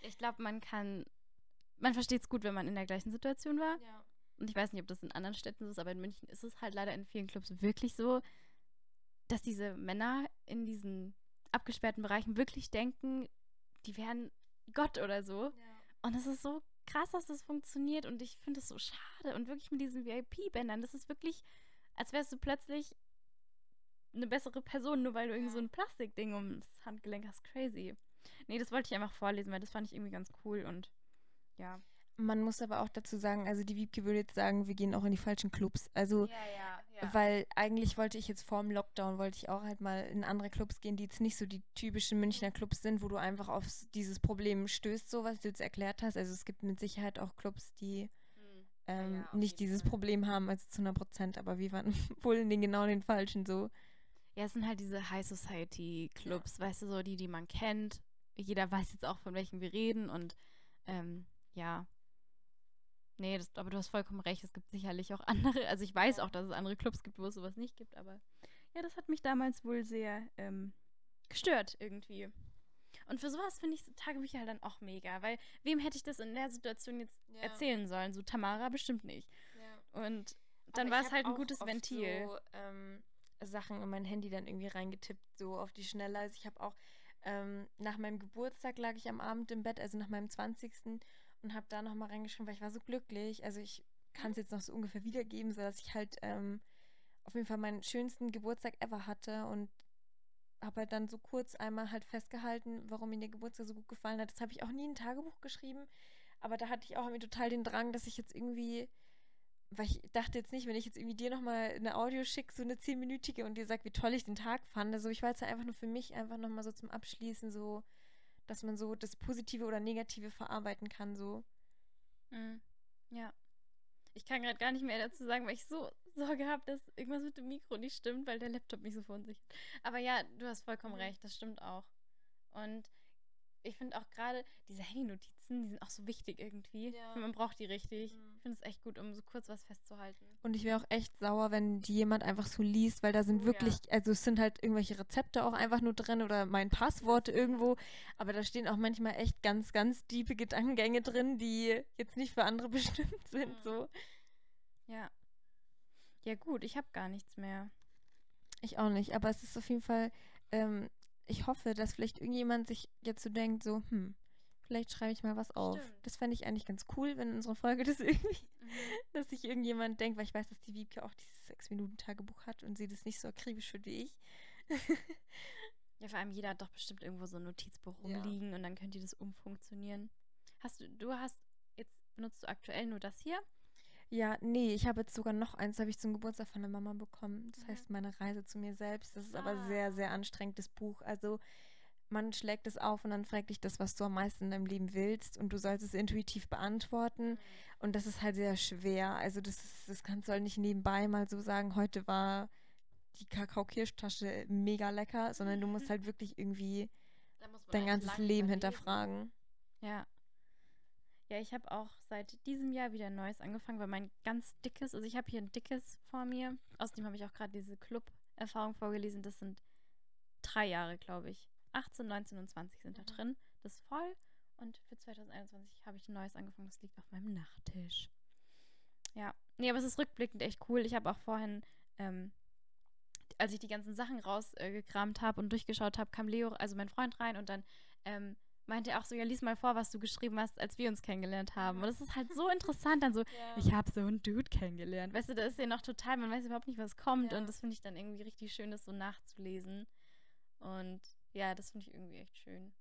Ich glaube, man kann, man versteht es gut, wenn man in der gleichen Situation war. Ja. Und ich weiß nicht, ob das in anderen Städten so ist, aber in München ist es halt leider in vielen Clubs wirklich so, dass diese Männer in diesen abgesperrten Bereichen wirklich denken, die wären Gott oder so. Ja. Und es ist so krass, dass das funktioniert und ich finde es so schade. Und wirklich mit diesen VIP-Bändern, das ist wirklich, als wärst du plötzlich eine bessere Person, nur weil du ja. irgendwie so ein Plastikding ums Handgelenk hast. Crazy. Nee, das wollte ich einfach vorlesen, weil das fand ich irgendwie ganz cool und ja. Man muss aber auch dazu sagen, also die Wiebke würde jetzt sagen, wir gehen auch in die falschen Clubs. Also, ja, ja, ja. weil eigentlich wollte ich jetzt vor dem Lockdown, wollte ich auch halt mal in andere Clubs gehen, die jetzt nicht so die typischen Münchner Clubs sind, wo du einfach auf dieses Problem stößt, so was du jetzt erklärt hast. Also es gibt mit Sicherheit auch Clubs, die hm. ähm, nicht dieses Fall. Problem haben, also zu 100 Prozent, aber wir waren wohl in den genau den falschen so. Ja, es sind halt diese High Society Clubs, weißt du, so die, die man kennt. Jeder weiß jetzt auch, von welchen wir reden und ähm, ja, Nee, das, aber du hast vollkommen recht. Es gibt sicherlich auch andere. Also ich weiß auch, dass es andere Clubs gibt, wo es sowas nicht gibt, aber ja, das hat mich damals wohl sehr ähm, gestört irgendwie. Und für sowas finde ich Tagebücher halt dann auch mega, weil wem hätte ich das in der Situation jetzt ja. erzählen sollen? So Tamara bestimmt nicht. Ja. Und dann war es halt ein gutes Ventil. So, ähm, Sachen in mein Handy dann irgendwie reingetippt, so auf die Schnelle. Also ich habe auch ähm, nach meinem Geburtstag lag ich am Abend im Bett, also nach meinem 20 und habe da nochmal reingeschrieben, weil ich war so glücklich. Also ich kann es jetzt noch so ungefähr wiedergeben, sodass ich halt ähm, auf jeden Fall meinen schönsten Geburtstag ever hatte und habe halt dann so kurz einmal halt festgehalten, warum mir der Geburtstag so gut gefallen hat. Das habe ich auch nie in ein Tagebuch geschrieben, aber da hatte ich auch irgendwie total den Drang, dass ich jetzt irgendwie, weil ich dachte jetzt nicht, wenn ich jetzt irgendwie dir nochmal eine Audio schicke, so eine zehnminütige und dir sag, wie toll ich den Tag fand. Also ich war jetzt einfach nur für mich einfach nochmal so zum Abschließen so, dass man so das Positive oder Negative verarbeiten kann, so. Mhm. Ja. Ich kann gerade gar nicht mehr dazu sagen, weil ich so Sorge habe, dass irgendwas mit dem Mikro nicht stimmt, weil der Laptop mich so verunsichert. Aber ja, du hast vollkommen mhm. recht, das stimmt auch. Und ich finde auch gerade diese Handy-Notizen, die sind auch so wichtig irgendwie. Ja. Man braucht die richtig. Mhm. Ich finde es echt gut, um so kurz was festzuhalten. Und ich wäre auch echt sauer, wenn die jemand einfach so liest, weil da sind oh, wirklich, ja. also es sind halt irgendwelche Rezepte auch einfach nur drin oder mein Passwort irgendwo. Aber da stehen auch manchmal echt ganz, ganz tiefe Gedankengänge drin, die jetzt nicht für andere bestimmt sind. Mhm. So. Ja. Ja, gut, ich habe gar nichts mehr. Ich auch nicht, aber es ist auf jeden Fall ähm, ich hoffe, dass vielleicht irgendjemand sich jetzt so denkt, so, hm, vielleicht schreibe ich mal was auf. Stimmt. Das fände ich eigentlich ganz cool, wenn in unserer Folge das irgendwie, mhm. dass sich irgendjemand denkt, weil ich weiß, dass die Wiebke auch dieses Sechs-Minuten-Tagebuch hat und sie das nicht so akribisch für wie ich. ja, vor allem jeder hat doch bestimmt irgendwo so ein Notizbuch rumliegen ja. und dann könnt ihr das umfunktionieren. Hast du, du hast, jetzt benutzt du aktuell nur das hier? Ja, nee, ich habe jetzt sogar noch eins, habe ich zum Geburtstag von der Mama bekommen. Das mhm. heißt, meine Reise zu mir selbst. Das ist ah. aber sehr, sehr anstrengendes Buch. Also man schlägt es auf und dann fragt dich das, was du am meisten in deinem Leben willst und du sollst es intuitiv beantworten. Mhm. Und das ist halt sehr schwer. Also das, ist, das kannst du halt nicht nebenbei mal so sagen, heute war die Kakao-Kirschtasche mega lecker, sondern du musst halt wirklich irgendwie dein ganzes Leben hinterfragen. Ja. Ja, ich habe auch seit diesem Jahr wieder ein neues angefangen, weil mein ganz dickes, also ich habe hier ein dickes vor mir. Außerdem habe ich auch gerade diese Club-Erfahrung vorgelesen. Das sind drei Jahre, glaube ich. 18, 19 und 20 sind mhm. da drin. Das ist voll. Und für 2021 habe ich ein neues angefangen. Das liegt auf meinem Nachttisch. Ja. Nee, aber es ist rückblickend echt cool. Ich habe auch vorhin, ähm, als ich die ganzen Sachen rausgekramt äh, habe und durchgeschaut habe, kam Leo, also mein Freund, rein und dann ähm, meinte er auch so, ja, lies mal vor, was du geschrieben hast, als wir uns kennengelernt haben. Und das ist halt so interessant, dann so, ja. ich habe so einen Dude kennengelernt. Weißt du, da ist ja noch total, man weiß überhaupt nicht, was kommt. Ja. Und das finde ich dann irgendwie richtig schön, das so nachzulesen. Und ja, das finde ich irgendwie echt schön.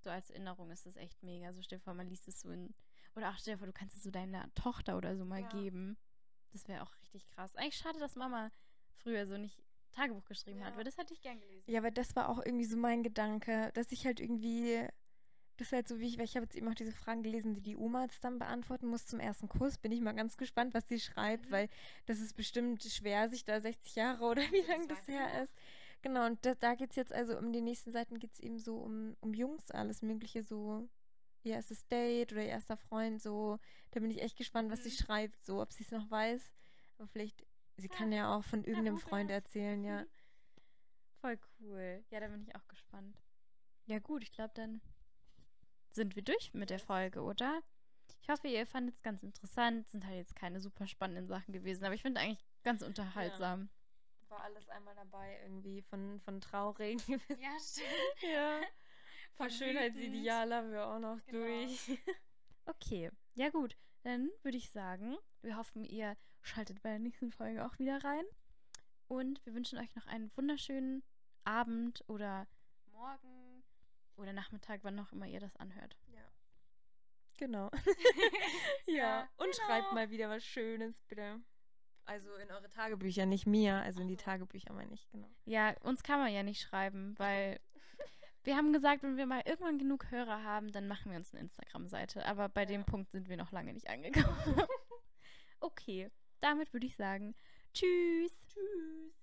So als Erinnerung ist das echt mega. So stell dir vor, man liest es so in. Oder auch stell dir vor, du kannst es so deiner Tochter oder so mal ja. geben. Das wäre auch richtig krass. Eigentlich schade, dass Mama früher so nicht Tagebuch geschrieben ja. hat, weil das hätte ich gern gelesen. Ja, aber das war auch irgendwie so mein Gedanke, dass ich halt irgendwie, das ist halt so wie ich, weil ich habe jetzt eben auch diese Fragen gelesen, die die Oma jetzt dann beantworten muss zum ersten Kurs. Bin ich mal ganz gespannt, was sie schreibt, mhm. weil das ist bestimmt schwer, sich da 60 Jahre oder wie lange das her ist. Genau, und da, da geht es jetzt also um die nächsten Seiten geht es eben so um, um Jungs, alles Mögliche, so ihr erstes Date oder ihr erster Freund, so. Da bin ich echt gespannt, was mhm. sie schreibt, so, ob sie es noch weiß. Aber vielleicht Sie kann ja auch von irgendeinem Freund erzählen, ja. Voll cool. Ja, da bin ich auch gespannt. Ja, gut, ich glaube, dann sind wir durch mit der Folge, oder? Ich hoffe, ihr fandet es ganz interessant. Sind halt jetzt keine super spannenden Sachen gewesen, aber ich finde eigentlich ganz unterhaltsam. Ja. War alles einmal dabei, irgendwie von, von Traurigen. Ja, stimmt. ja. Von Schönheitsideal haben wir auch noch genau. durch. okay, ja gut. Dann würde ich sagen, wir hoffen, ihr schaltet bei der nächsten Folge auch wieder rein. Und wir wünschen euch noch einen wunderschönen Abend oder Morgen oder Nachmittag, wann auch immer ihr das anhört. Ja. Genau. ja. ja. Und genau. schreibt mal wieder was Schönes, bitte. Also in eure Tagebücher, nicht mir, also in die Tagebücher meine ich, genau. Ja, uns kann man ja nicht schreiben, weil wir haben gesagt, wenn wir mal irgendwann genug Hörer haben, dann machen wir uns eine Instagram-Seite. Aber bei ja. dem Punkt sind wir noch lange nicht angekommen. okay damit würde ich sagen, tschüss. Tschüss.